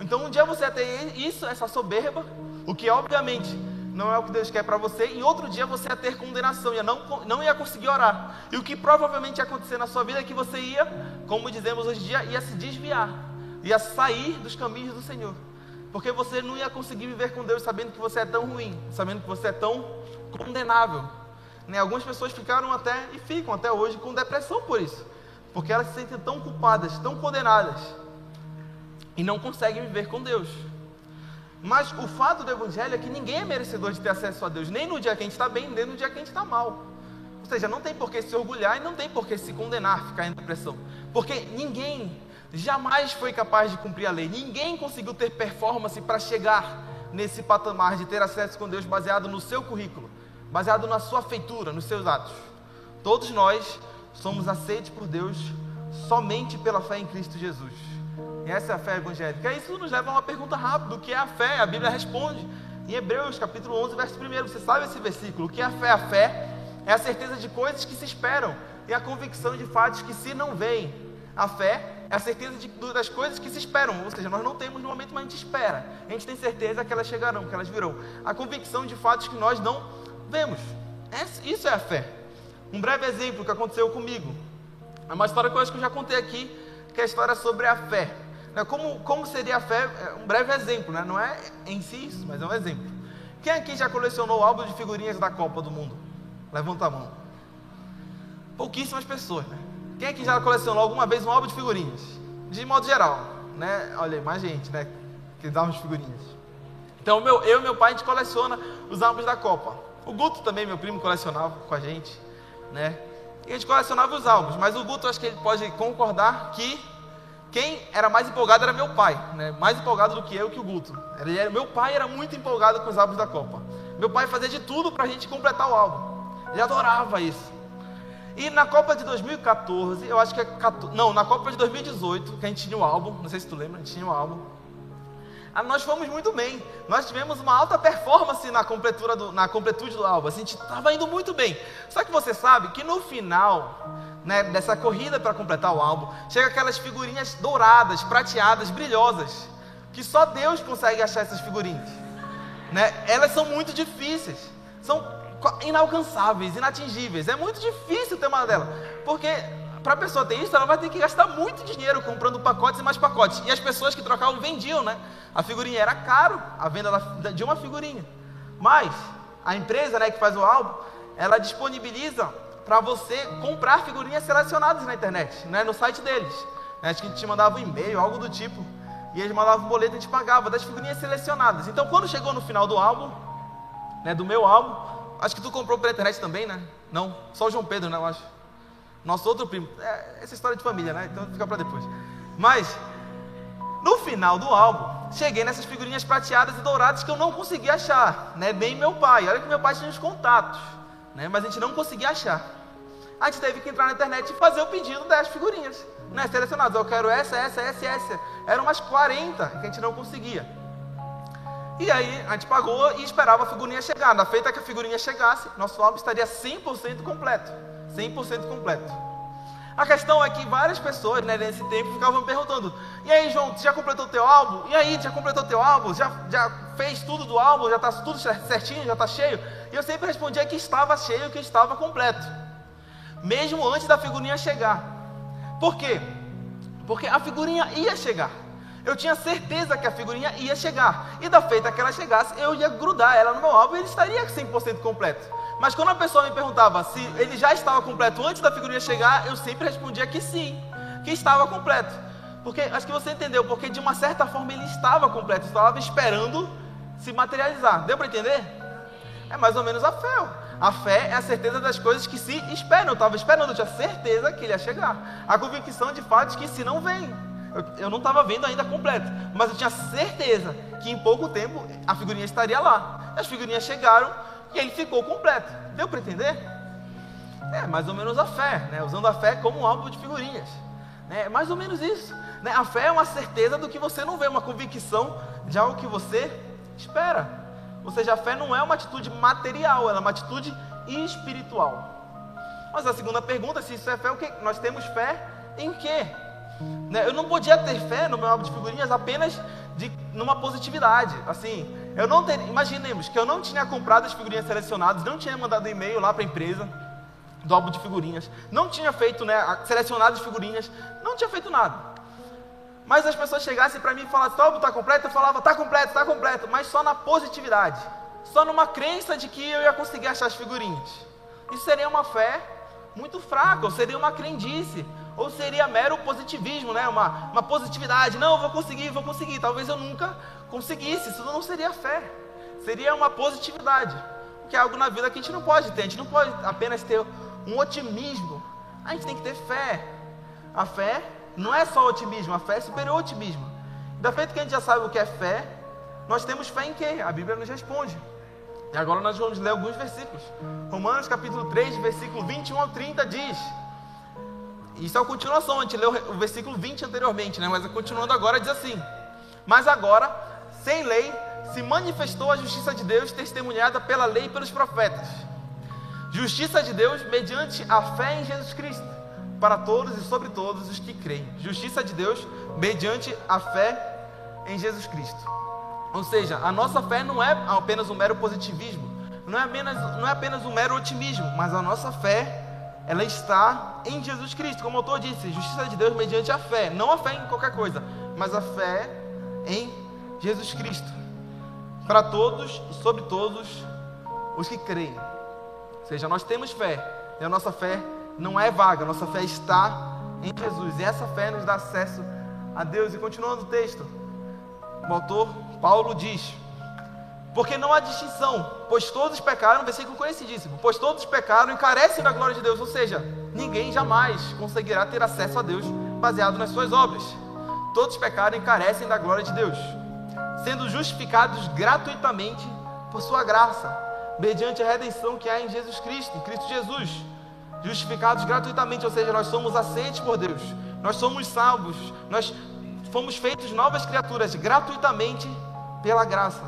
Então, um dia você ia ter isso, essa soberba, o que obviamente não é o que Deus quer para você, e outro dia você ia ter condenação, ia não, não ia conseguir orar. E o que provavelmente ia acontecer na sua vida é que você ia, como dizemos hoje em dia, ia se desviar, ia sair dos caminhos do Senhor. Porque você não ia conseguir viver com Deus sabendo que você é tão ruim, sabendo que você é tão condenável. Né? Algumas pessoas ficaram até e ficam até hoje com depressão por isso, porque elas se sentem tão culpadas, tão condenadas e não conseguem viver com Deus. Mas o fato do Evangelho é que ninguém é merecedor de ter acesso a Deus, nem no dia que a gente está bem, nem no dia que a gente está mal. Ou seja, não tem por que se orgulhar e não tem por que se condenar, ficar em depressão. Porque ninguém jamais foi capaz de cumprir a lei. Ninguém conseguiu ter performance para chegar nesse patamar de ter acesso com Deus baseado no seu currículo, baseado na sua feitura, nos seus atos. Todos nós somos aceitos por Deus somente pela fé em Cristo Jesus. E essa é a fé evangélica. Isso nos leva a uma pergunta rápida: o que é a fé? A Bíblia responde em Hebreus, capítulo 11, verso 1. Você sabe esse versículo? O que é a fé? A fé é a certeza de coisas que se esperam e a convicção de fatos que se não veem. A fé é a certeza de, das coisas que se esperam, ou seja, nós não temos no momento, mas a gente espera. A gente tem certeza que elas chegarão, que elas virão. A convicção de fatos que nós não vemos. Isso é a fé. Um breve exemplo que aconteceu comigo. É uma história que eu acho que eu já contei aqui, que é a história sobre a fé. Né, como, como seria a fé? É um breve exemplo, né? não é em si isso, mas é um exemplo. Quem aqui já colecionou o álbum de figurinhas da Copa do Mundo? Levanta a mão. Pouquíssimas pessoas, né? Quem aqui já colecionou alguma vez um álbum de figurinhas? De modo geral, né? Olha mais gente, né? Que dá uns figurinhas. Então, meu, eu e meu pai, a gente coleciona os álbuns da Copa. O Guto também, meu primo, colecionava com a gente, né? E a gente colecionava os álbuns, mas o Guto, acho que ele pode concordar que quem era mais empolgado era meu pai, né? Mais empolgado do que eu que o Guto. Ele era, meu pai era muito empolgado com os álbuns da Copa. Meu pai fazia de tudo para a gente completar o álbum. Ele adorava isso. E na Copa de 2014, eu acho que é. Não, na Copa de 2018, que a gente tinha o álbum, não sei se tu lembra, a gente tinha o álbum. Ah, nós fomos muito bem. Nós tivemos uma alta performance na, completura do, na completude do álbum. Assim, a gente estava indo muito bem. Só que você sabe que no final né, dessa corrida para completar o álbum, chega aquelas figurinhas douradas, prateadas, brilhosas. Que só Deus consegue achar essas figurinhas. Né? Elas são muito difíceis. São inalcançáveis, inatingíveis. É muito difícil ter uma dela, porque para a pessoa ter isso, ela vai ter que gastar muito dinheiro comprando pacotes e mais pacotes. E as pessoas que trocavam vendiam, né? A figurinha era caro, a venda de uma figurinha. Mas a empresa, né, que faz o álbum, ela disponibiliza para você comprar figurinhas selecionadas na internet, né, no site deles. Acho que a gente mandava um e-mail, algo do tipo. E eles mandavam um boleto e a gente pagava das figurinhas selecionadas. Então, quando chegou no final do álbum, né, do meu álbum, Acho que tu comprou pela internet também, né? Não, só o João Pedro, né? Eu acho. Nosso outro primo. É, essa história de família, né? Então fica para depois. Mas, no final do álbum, cheguei nessas figurinhas prateadas e douradas que eu não conseguia achar, né? Nem meu pai. Olha que meu pai tinha os contatos, né? Mas a gente não conseguia achar. A gente teve que entrar na internet e fazer o pedido das figurinhas, né? Selecionadas. Eu quero essa, essa, essa, essa. Eram umas 40 que a gente não conseguia. E aí a gente pagou e esperava a figurinha chegar. Na feita que a figurinha chegasse, nosso álbum estaria 100% completo. 100% completo. A questão é que várias pessoas né, nesse tempo ficavam me perguntando: E aí, João, já completou teu álbum? E aí, já completou teu álbum? Já, já fez tudo do álbum? Já está tudo certinho? Já está cheio? E eu sempre respondia que estava cheio, que estava completo. Mesmo antes da figurinha chegar. Por quê? Porque a figurinha ia chegar. Eu tinha certeza que a figurinha ia chegar. E da feita que ela chegasse, eu ia grudar ela no meu álbum e ele estaria 100% completo. Mas quando a pessoa me perguntava se ele já estava completo antes da figurinha chegar, eu sempre respondia que sim, que estava completo. Porque acho que você entendeu, porque de uma certa forma ele estava completo, estava esperando se materializar. Deu para entender? É mais ou menos a fé. A fé é a certeza das coisas que se esperam. Eu estava esperando, eu tinha certeza que ele ia chegar. A convicção de fatos que se não vem. Eu, não estava vendo ainda completo, mas eu tinha certeza que em pouco tempo a figurinha estaria lá. As figurinhas chegaram e ele ficou completo. Deu para entender? É mais ou menos a fé, né? usando a fé como um álbum de figurinhas. Né? É mais ou menos isso. Né? A fé é uma certeza do que você não vê, uma convicção de algo que você espera. Ou seja, a fé não é uma atitude material, ela é uma atitude espiritual. Mas a segunda pergunta, se isso é fé, o que? Nós temos fé em quê? Né? Eu não podia ter fé no meu álbum de figurinhas apenas de, numa positividade. Assim, eu não ter, imaginemos que eu não tinha comprado as figurinhas selecionadas, não tinha mandado e-mail lá para a empresa do álbum de figurinhas, não tinha feito, né, selecionado as figurinhas, não tinha feito nada. Mas as pessoas chegassem para mim e falassem, o álbum está completo? Eu falava, está completo, está completo, mas só na positividade, só numa crença de que eu ia conseguir achar as figurinhas. Isso seria uma fé muito fraca, ou seria uma crendice, ou seria mero positivismo, né? uma, uma positividade. Não, vou conseguir, vou conseguir. Talvez eu nunca conseguisse. Isso não seria fé, seria uma positividade, que é algo na vida que a gente não pode ter. A gente não pode apenas ter um otimismo. A gente tem que ter fé. A fé não é só otimismo, a fé é superior ao otimismo. Da feito que a gente já sabe o que é fé, nós temos fé em quê? A Bíblia nos responde. E agora nós vamos ler alguns versículos. Romanos capítulo 3, versículo 21 ao 30 diz. Isso é a continuação, a gente leu o versículo 20 anteriormente, né? Mas continuando agora diz assim: Mas agora, sem lei, se manifestou a justiça de Deus, testemunhada pela lei e pelos profetas. Justiça de Deus mediante a fé em Jesus Cristo, para todos e sobre todos os que creem. Justiça de Deus mediante a fé em Jesus Cristo. Ou seja, a nossa fé não é apenas um mero positivismo, não é apenas, não é apenas um mero otimismo, mas a nossa fé, ela está em Jesus Cristo. Como o autor disse, justiça de Deus mediante a fé, não a fé em qualquer coisa, mas a fé em Jesus Cristo. Para todos e sobre todos os que creem. Ou seja, nós temos fé, e a nossa fé não é vaga, a nossa fé está em Jesus. E essa fé nos dá acesso a Deus. E continuando o texto, o autor Paulo diz: Porque não há distinção, pois todos pecaram, versículo conhecidíssimo, pois todos pecaram e carecem da glória de Deus, ou seja, ninguém jamais conseguirá ter acesso a Deus baseado nas suas obras. Todos pecaram e carecem da glória de Deus, sendo justificados gratuitamente por sua graça, mediante a redenção que há em Jesus Cristo, em Cristo Jesus. Justificados gratuitamente, ou seja, nós somos aceitos por Deus, nós somos salvos, nós fomos feitos novas criaturas gratuitamente pela graça,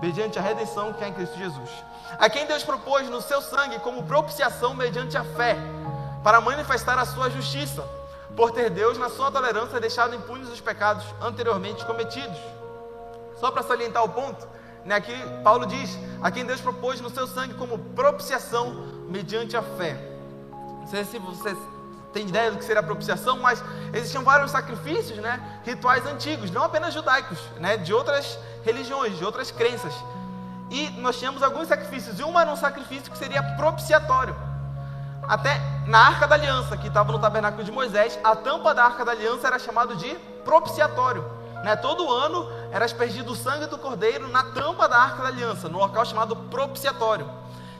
mediante a redenção que é em Cristo Jesus. A quem Deus propôs no seu sangue como propiciação mediante a fé, para manifestar a sua justiça, por ter Deus, na sua tolerância, deixado impunes os pecados anteriormente cometidos. Só para salientar o ponto, né, aqui Paulo diz: a quem Deus propôs no seu sangue como propiciação mediante a fé. Não sei se você tem ideia do que seria a propiciação, mas existiam vários sacrifícios, né, rituais antigos, não apenas judaicos, né, de outras religiões, de outras crenças. E nós tínhamos alguns sacrifícios, e um era um sacrifício que seria propiciatório. Até na Arca da Aliança, que estava no tabernáculo de Moisés, a tampa da Arca da Aliança era chamado de propiciatório. Né? Todo ano era aspergido o sangue do cordeiro na tampa da Arca da Aliança, no local chamado propiciatório.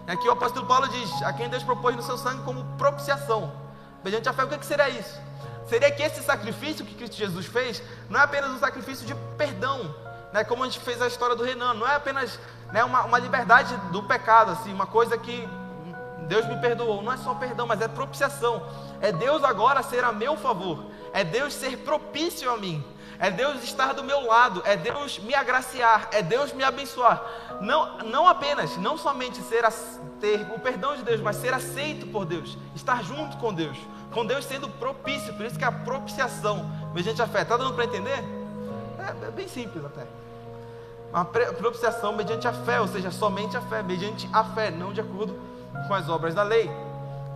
Aqui o apóstolo Paulo diz: a quem Deus propôs no seu sangue como propiciação mediante a fé, o que, que seria isso? Seria que esse sacrifício que Cristo Jesus fez não é apenas um sacrifício de perdão, né, como a gente fez a história do Renan, não é apenas né, uma, uma liberdade do pecado, assim, uma coisa que Deus me perdoou, não é só perdão, mas é propiciação, é Deus agora ser a meu favor, é Deus ser propício a mim, é Deus estar do meu lado, é Deus me agraciar, é Deus me abençoar. Não, não apenas, não somente ser, ter o perdão de Deus, mas ser aceito por Deus, estar junto com Deus com Deus sendo propício, por isso que é a propiciação, mediante a fé. Está dando para entender? É, é, bem simples até. Uma propiciação mediante a fé, ou seja, somente a fé, mediante a fé, não de acordo com as obras da lei.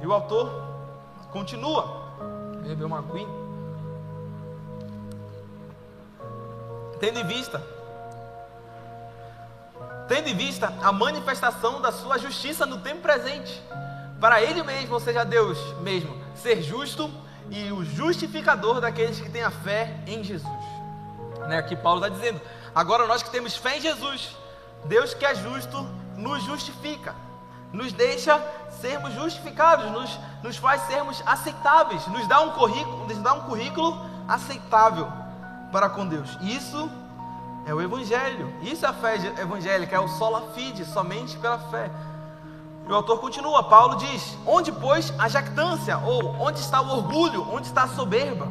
E o autor continua. Bebeu uma aguinha. Tendo em vista tendo em vista a manifestação da sua justiça no tempo presente, para Ele mesmo, ou seja, Deus mesmo, ser justo e o justificador daqueles que têm a fé em Jesus. Né? Aqui Paulo está dizendo: agora nós que temos fé em Jesus, Deus que é justo, nos justifica, nos deixa sermos justificados, nos, nos faz sermos aceitáveis, nos dá um currículo, nos dá um currículo aceitável para com Deus. Isso é o Evangelho, isso é a fé evangélica, é o sola fide, somente pela fé. E o autor continua, Paulo diz: Onde, pois, a jactância, ou onde está o orgulho, onde está a soberba?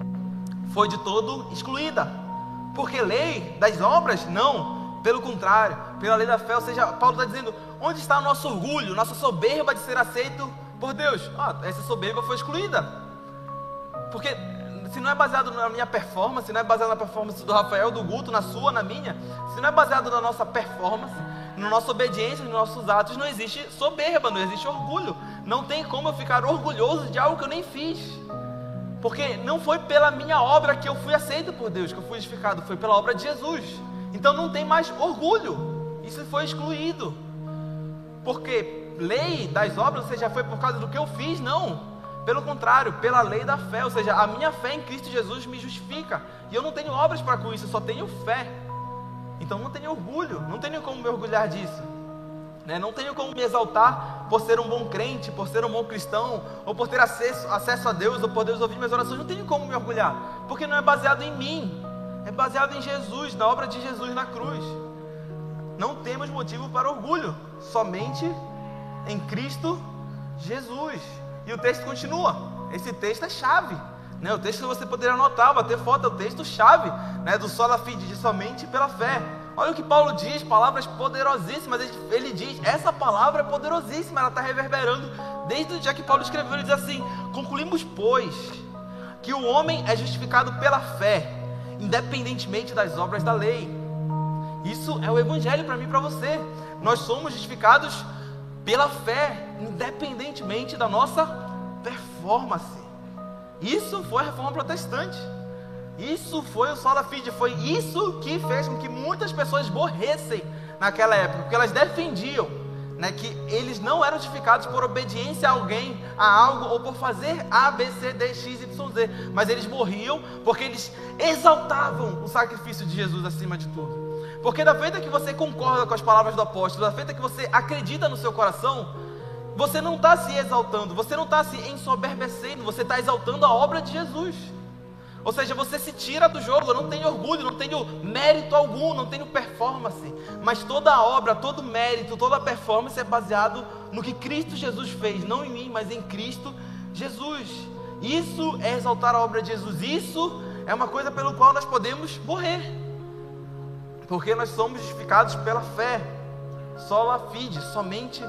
Foi de todo excluída. Porque lei das obras? Não, Pelo contrário, pela lei da fé, ou seja, Paulo está dizendo: onde está o nosso orgulho, nossa soberba de ser aceito por Deus? Ah, essa soberba foi excluída. Porque se não é baseado na minha performance, se não é baseado na performance do Rafael, do Guto, na sua, na minha, se não é baseado na nossa performance, na nossa obediência, nos nossos atos, não existe soberba, não existe orgulho. Não tem como eu ficar orgulhoso de algo que eu nem fiz. Porque não foi pela minha obra que eu fui aceito por Deus, que eu fui justificado, foi pela obra de Jesus. Então não tem mais orgulho. Isso foi excluído. Porque lei das obras, ou seja, foi por causa do que eu fiz, não. Pelo contrário, pela lei da fé, ou seja, a minha fé em Cristo Jesus me justifica. E eu não tenho obras para com isso, eu só tenho fé. Então não tenho orgulho, não tenho como me orgulhar disso. Né? Não tenho como me exaltar por ser um bom crente, por ser um bom cristão, ou por ter acesso, acesso a Deus, ou por Deus ouvir minhas orações. Não tenho como me orgulhar, porque não é baseado em mim, é baseado em Jesus, na obra de Jesus na cruz. Não temos motivo para orgulho, somente em Cristo Jesus. E o texto continua. Esse texto é chave. Né? O texto que você poderia anotar, bater foto, é o texto chave né? do sola fide, de somente pela fé. Olha o que Paulo diz, palavras poderosíssimas. Ele diz, essa palavra é poderosíssima, ela está reverberando desde o dia que Paulo escreveu. Ele diz assim: Concluímos, pois, que o homem é justificado pela fé, independentemente das obras da lei. Isso é o evangelho para mim e para você. Nós somos justificados pela fé, independentemente da nossa performance. Isso foi a reforma protestante. Isso foi o sola fide, foi isso que fez com que muitas pessoas morressem naquela época, porque elas defendiam né, que eles não eram justificados por obediência a alguém, a algo, ou por fazer A, B, C, D, X, Y, Z, mas eles morriam porque eles exaltavam o sacrifício de Jesus acima de tudo. Porque da feita que você concorda com as palavras do apóstolo, da feita que você acredita no seu coração, você não está se exaltando, você não está se ensoberbecendo, você está exaltando a obra de Jesus. Ou seja, você se tira do jogo, eu não tenho orgulho, não tenho mérito algum, não tenho performance. Mas toda a obra, todo mérito, toda performance é baseado no que Cristo Jesus fez, não em mim, mas em Cristo Jesus. Isso é exaltar a obra de Jesus. Isso é uma coisa pelo qual nós podemos morrer. Porque nós somos justificados pela fé. Sola fide, somente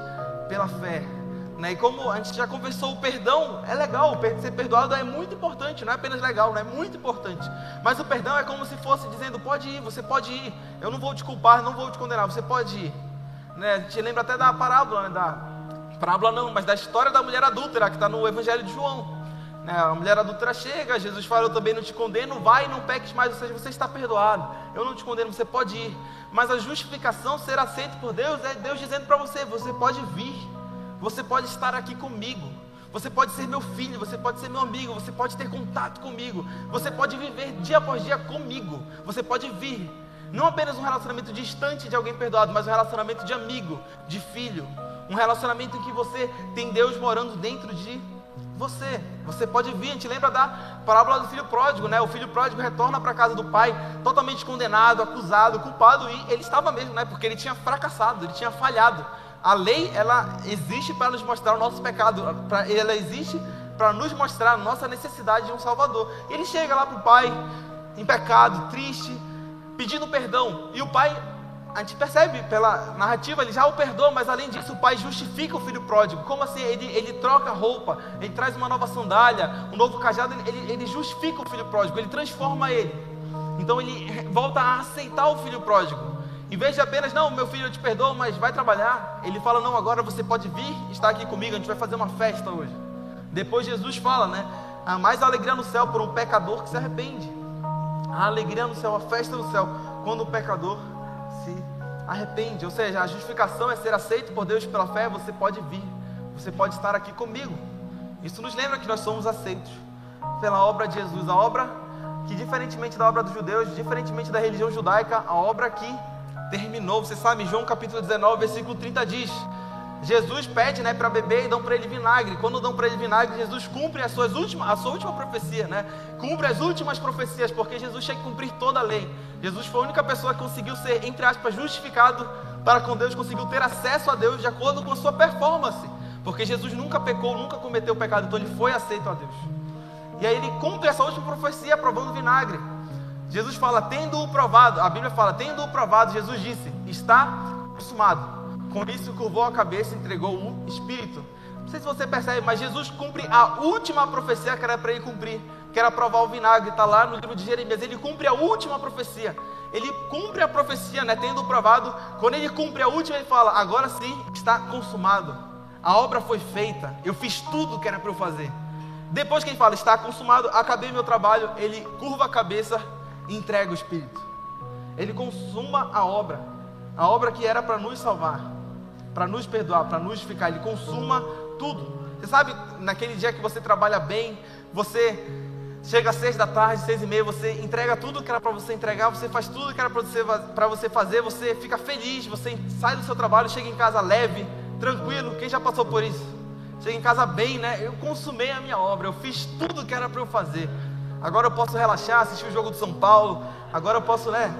pela fé. Né? E como a gente já conversou, o perdão é legal, ser perdoado é muito importante, não é apenas legal, não é muito importante. Mas o perdão é como se fosse dizendo: pode ir, você pode ir, eu não vou te culpar, não vou te condenar, você pode ir. Né? A gente lembra até da parábola, né? da parábola não, mas da história da mulher adúltera que está no Evangelho de João. Né, a mulher adulta chega, Jesus fala: Eu também não te condeno, vai não peques mais, ou seja, você está perdoado. Eu não te condeno, você pode ir. Mas a justificação, ser aceito por Deus, é Deus dizendo para você: Você pode vir, você pode estar aqui comigo, você pode ser meu filho, você pode ser meu amigo, você pode ter contato comigo, você pode viver dia após dia comigo, você pode vir. Não apenas um relacionamento distante de alguém perdoado, mas um relacionamento de amigo, de filho. Um relacionamento em que você tem Deus morando dentro de você. Você pode vir, a gente lembra da parábola do filho pródigo, né? O filho pródigo retorna para a casa do pai totalmente condenado, acusado, culpado e ele estava mesmo, né? Porque ele tinha fracassado, ele tinha falhado. A lei, ela existe para nos mostrar o nosso pecado, pra, ela existe para nos mostrar a nossa necessidade de um Salvador. E ele chega lá para o pai, em pecado, triste, pedindo perdão. E o pai a gente percebe pela narrativa, ele já o perdoa, mas além disso, o pai justifica o filho pródigo. Como assim? Ele, ele troca roupa, ele traz uma nova sandália, um novo cajado, ele, ele justifica o filho pródigo, ele transforma ele. Então ele volta a aceitar o filho pródigo. Em vez de apenas, não, meu filho eu te perdoo, mas vai trabalhar, ele fala, não, agora você pode vir, estar aqui comigo, a gente vai fazer uma festa hoje. Depois Jesus fala, né? Há mais alegria no céu por um pecador que se arrepende. A alegria no céu, a festa no céu, quando o pecador se arrepende. Ou seja, a justificação é ser aceito por Deus pela fé. Você pode vir, você pode estar aqui comigo. Isso nos lembra que nós somos aceitos pela obra de Jesus, a obra que, diferentemente da obra dos judeus, diferentemente da religião judaica, a obra que terminou. Você sabe, João capítulo 19, versículo 30 diz: Jesus pede né, para beber e dão para ele vinagre. Quando dão para ele vinagre, Jesus cumpre as suas últimas, a sua última profecia, né? Cumpre as últimas profecias, porque Jesus tinha que cumprir toda a lei. Jesus foi a única pessoa que conseguiu ser, entre aspas, justificado para com Deus, conseguiu ter acesso a Deus de acordo com a sua performance. Porque Jesus nunca pecou, nunca cometeu pecado, então ele foi aceito a Deus. E aí ele cumpre essa última profecia, provando vinagre. Jesus fala, tendo-o provado, a Bíblia fala, tendo-o provado, Jesus disse, está consumado. Com isso, curvou a cabeça e entregou o Espírito. Não sei se você percebe, mas Jesus cumpre a última profecia que era para ele cumprir, que era provar o vinagre, está lá no livro de Jeremias. Ele cumpre a última profecia. Ele cumpre a profecia, né, tendo provado. Quando ele cumpre a última, ele fala: agora sim está consumado. A obra foi feita. Eu fiz tudo que era para eu fazer. Depois que ele fala, está consumado, acabei meu trabalho, ele curva a cabeça entrega o Espírito. Ele consuma a obra, a obra que era para nos salvar, para nos perdoar, para nos justificar. Ele consuma tudo. Você sabe, naquele dia que você trabalha bem, você chega às seis da tarde, seis e meia, você entrega tudo que era para você entregar, você faz tudo que era para você, você fazer, você fica feliz, você sai do seu trabalho, chega em casa leve, tranquilo. Quem já passou por isso? Chega em casa bem, né? Eu consumei a minha obra, eu fiz tudo que era para eu fazer. Agora eu posso relaxar, assistir o jogo do São Paulo. Agora eu posso, né?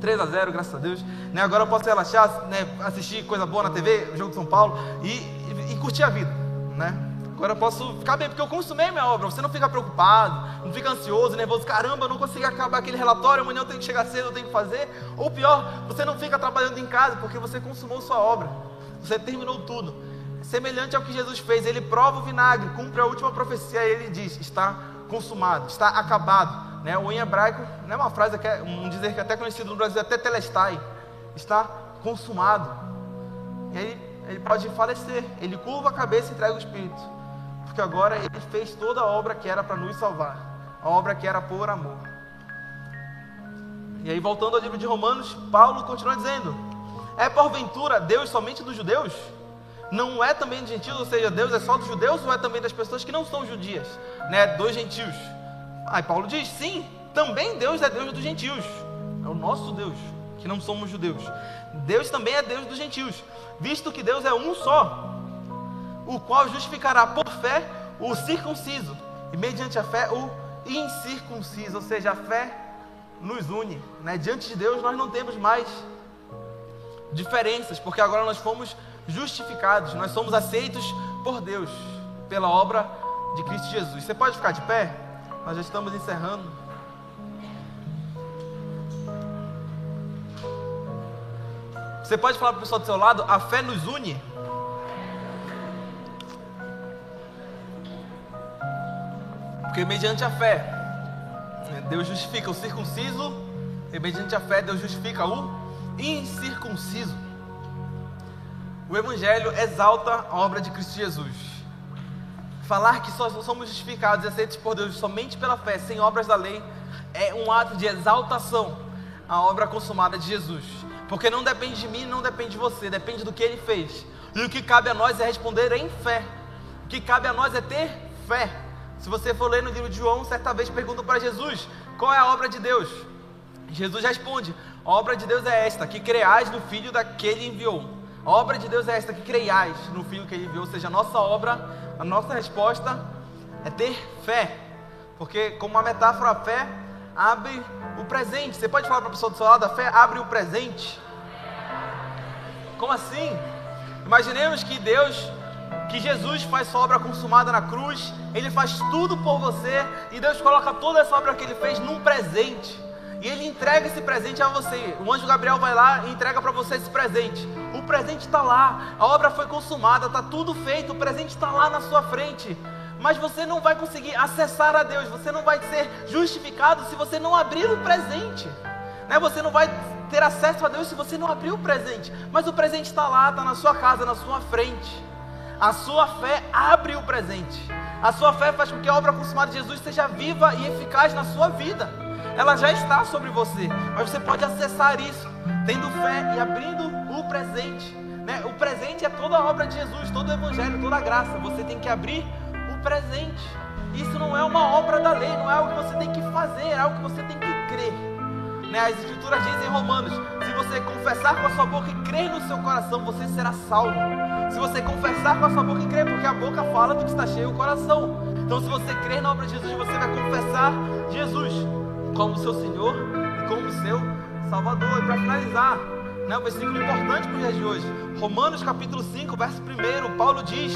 3 a 0 graças a Deus. Né? Agora eu posso relaxar, né? assistir coisa boa na TV, o jogo do São Paulo, e, e, e curtir a vida. Né? Agora eu posso ficar bem, porque eu consumei minha obra. Você não fica preocupado, não fica ansioso, nervoso. Caramba, eu não consegui acabar aquele relatório, amanhã eu tenho que chegar cedo, eu tenho que fazer. Ou pior, você não fica trabalhando em casa, porque você consumou sua obra. Você terminou tudo. Semelhante ao que Jesus fez, ele prova o vinagre, cumpre a última profecia e ele diz: está consumado, está acabado. Né? O em hebraico, não é uma frase que é um dizer que é até conhecido no Brasil, até telestai, está consumado. E aí ele pode falecer. Ele curva a cabeça e entrega o Espírito. Porque agora ele fez toda a obra que era para nos salvar. A obra que era por amor. E aí, voltando ao livro de Romanos, Paulo continua dizendo: É porventura Deus somente dos judeus? Não é também de gentios, ou seja, Deus é só dos judeus ou é também das pessoas que não são judias, né, dos gentios? Aí Paulo diz, sim, também Deus é Deus dos gentios, é o nosso Deus, que não somos judeus. Deus também é Deus dos gentios, visto que Deus é um só, o qual justificará por fé o circunciso, e mediante a fé o incircunciso, ou seja, a fé nos une, né? Diante de Deus nós não temos mais diferenças, porque agora nós fomos justificados, nós somos aceitos por Deus pela obra de Cristo Jesus. Você pode ficar de pé? Nós já estamos encerrando. Você pode falar para o pessoal do seu lado: a fé nos une. Porque mediante a fé, Deus justifica o circunciso, e mediante a fé, Deus justifica o incircunciso. O Evangelho exalta a obra de Cristo Jesus. Falar que só somos justificados e aceitos por Deus somente pela fé, sem obras da lei, é um ato de exaltação à obra consumada de Jesus. Porque não depende de mim, não depende de você, depende do que ele fez. E o que cabe a nós é responder em fé. O que cabe a nós é ter fé. Se você for ler no livro de João, certa vez perguntam para Jesus: qual é a obra de Deus? Jesus responde: a obra de Deus é esta, que creais no Filho daquele enviou. A obra de Deus é esta, que creiais no Filho que Ele enviou. Ou seja, a nossa obra, a nossa resposta é ter fé. Porque, como uma metáfora, a fé abre o presente. Você pode falar para a pessoa do seu lado, a fé abre o presente. Como assim? Imaginemos que Deus, que Jesus faz sua obra consumada na cruz, Ele faz tudo por você, e Deus coloca toda essa obra que Ele fez num presente. E ele entrega esse presente a você. O anjo Gabriel vai lá e entrega para você esse presente. O presente está lá, a obra foi consumada, está tudo feito, o presente está lá na sua frente. Mas você não vai conseguir acessar a Deus, você não vai ser justificado se você não abrir o presente. Né? Você não vai ter acesso a Deus se você não abrir o presente. Mas o presente está lá, está na sua casa, na sua frente. A sua fé abre o presente. A sua fé faz com que a obra consumada de Jesus seja viva e eficaz na sua vida ela já está sobre você, mas você pode acessar isso, tendo fé e abrindo o presente. Né? O presente é toda a obra de Jesus, todo o Evangelho, toda a graça. Você tem que abrir o presente. Isso não é uma obra da lei, não é algo que você tem que fazer, é algo que você tem que crer. Né? As Escrituras dizem em Romanos: se você confessar com a sua boca e crer no seu coração, você será salvo. Se você confessar com a sua boca e crer, porque a boca fala do que está cheio o coração. Então, se você crer na obra de Jesus, você vai confessar Jesus como seu Senhor e como seu Salvador. E para finalizar, né, um versículo importante para o dia de hoje, Romanos capítulo 5, verso 1, Paulo diz: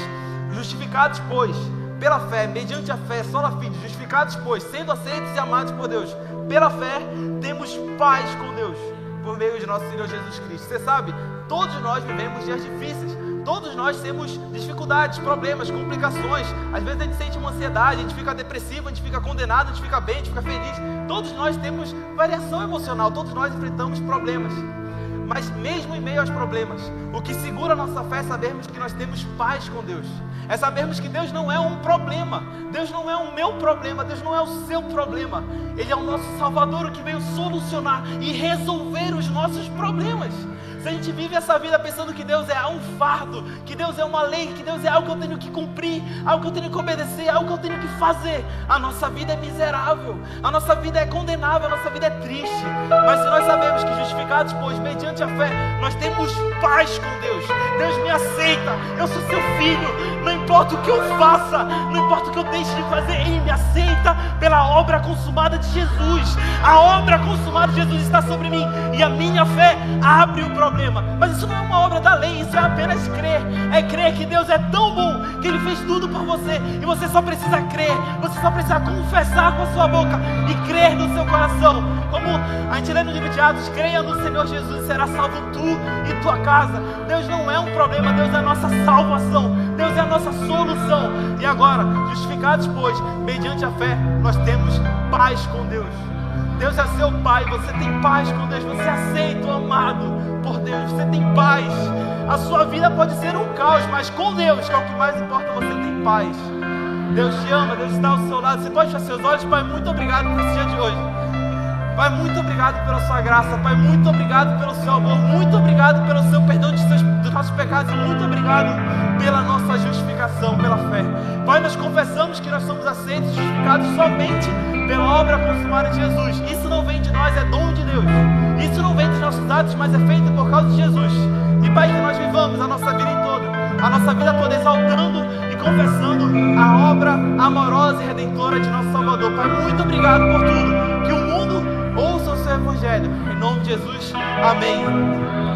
Justificados, pois, pela fé, mediante a fé, sola fide, justificados, pois, sendo aceitos e amados por Deus, pela fé, temos paz com Deus por meio de nosso Senhor Jesus Cristo. Você sabe, todos nós vivemos dias difíceis. Todos nós temos dificuldades, problemas, complicações. Às vezes a gente sente uma ansiedade, a gente fica depressivo, a gente fica condenado, a gente fica bem, a gente fica feliz. Todos nós temos variação emocional, todos nós enfrentamos problemas. Mas mesmo em meio aos problemas, o que segura a nossa fé é sabermos que nós temos paz com Deus. É sabermos que Deus não é um problema. Deus não é o meu problema, Deus não é o seu problema. Ele é o nosso Salvador que veio solucionar e resolver os nossos problemas. Se a gente vive essa vida pensando que Deus é um fardo, que Deus é uma lei, que Deus é algo que eu tenho que cumprir, algo que eu tenho que obedecer, algo que eu tenho que fazer, a nossa vida é miserável, a nossa vida é condenável, a nossa vida é triste. Mas se nós sabemos que justificados, pois, mediante a fé, nós temos paz com Deus. Deus me aceita, eu sou seu filho, não importa o que eu faça, não importa o que eu deixe de fazer, Ele me aceita pela obra consumada de Jesus. A obra consumada de Jesus está sobre mim e a minha fé abre o problema. Mas isso não é uma obra da lei, isso é apenas crer. É crer que Deus é tão bom que Ele fez tudo por você. E você só precisa crer, você só precisa confessar com a sua boca e crer no seu coração. Como a gente lê no livro de Atos, creia no Senhor Jesus e será salvo tu e tua casa. Deus não é um problema, Deus é a nossa salvação. Deus é a nossa solução. E agora, justificados, pois, mediante a fé, nós temos paz com Deus. Deus é seu Pai, você tem paz com Deus, você aceita o amado por Deus, você tem paz. A sua vida pode ser um caos, mas com Deus, que é o que mais importa, você tem paz. Deus te ama, Deus está ao seu lado. Você pode fechar seus olhos, Pai, muito obrigado por esse dia de hoje. Pai, muito obrigado pela sua graça. Pai, muito obrigado pelo seu amor. Muito obrigado pelo seu perdão de seus, dos nossos pecados. Muito obrigado pela nossa justificação, pela fé. Pai, nós confessamos que nós somos aceitos, justificados somente pela obra consumada de Jesus. Isso não vem de nós, é dom de Deus. Isso não vem dos nossos atos, mas é feito por causa de Jesus. E Pai, que nós vivamos a nossa vida em toda, a nossa vida toda exaltando e confessando a obra amorosa e redentora de nosso Salvador. Pai, muito obrigado por tudo. Evangelho. Em nome de Jesus, amém.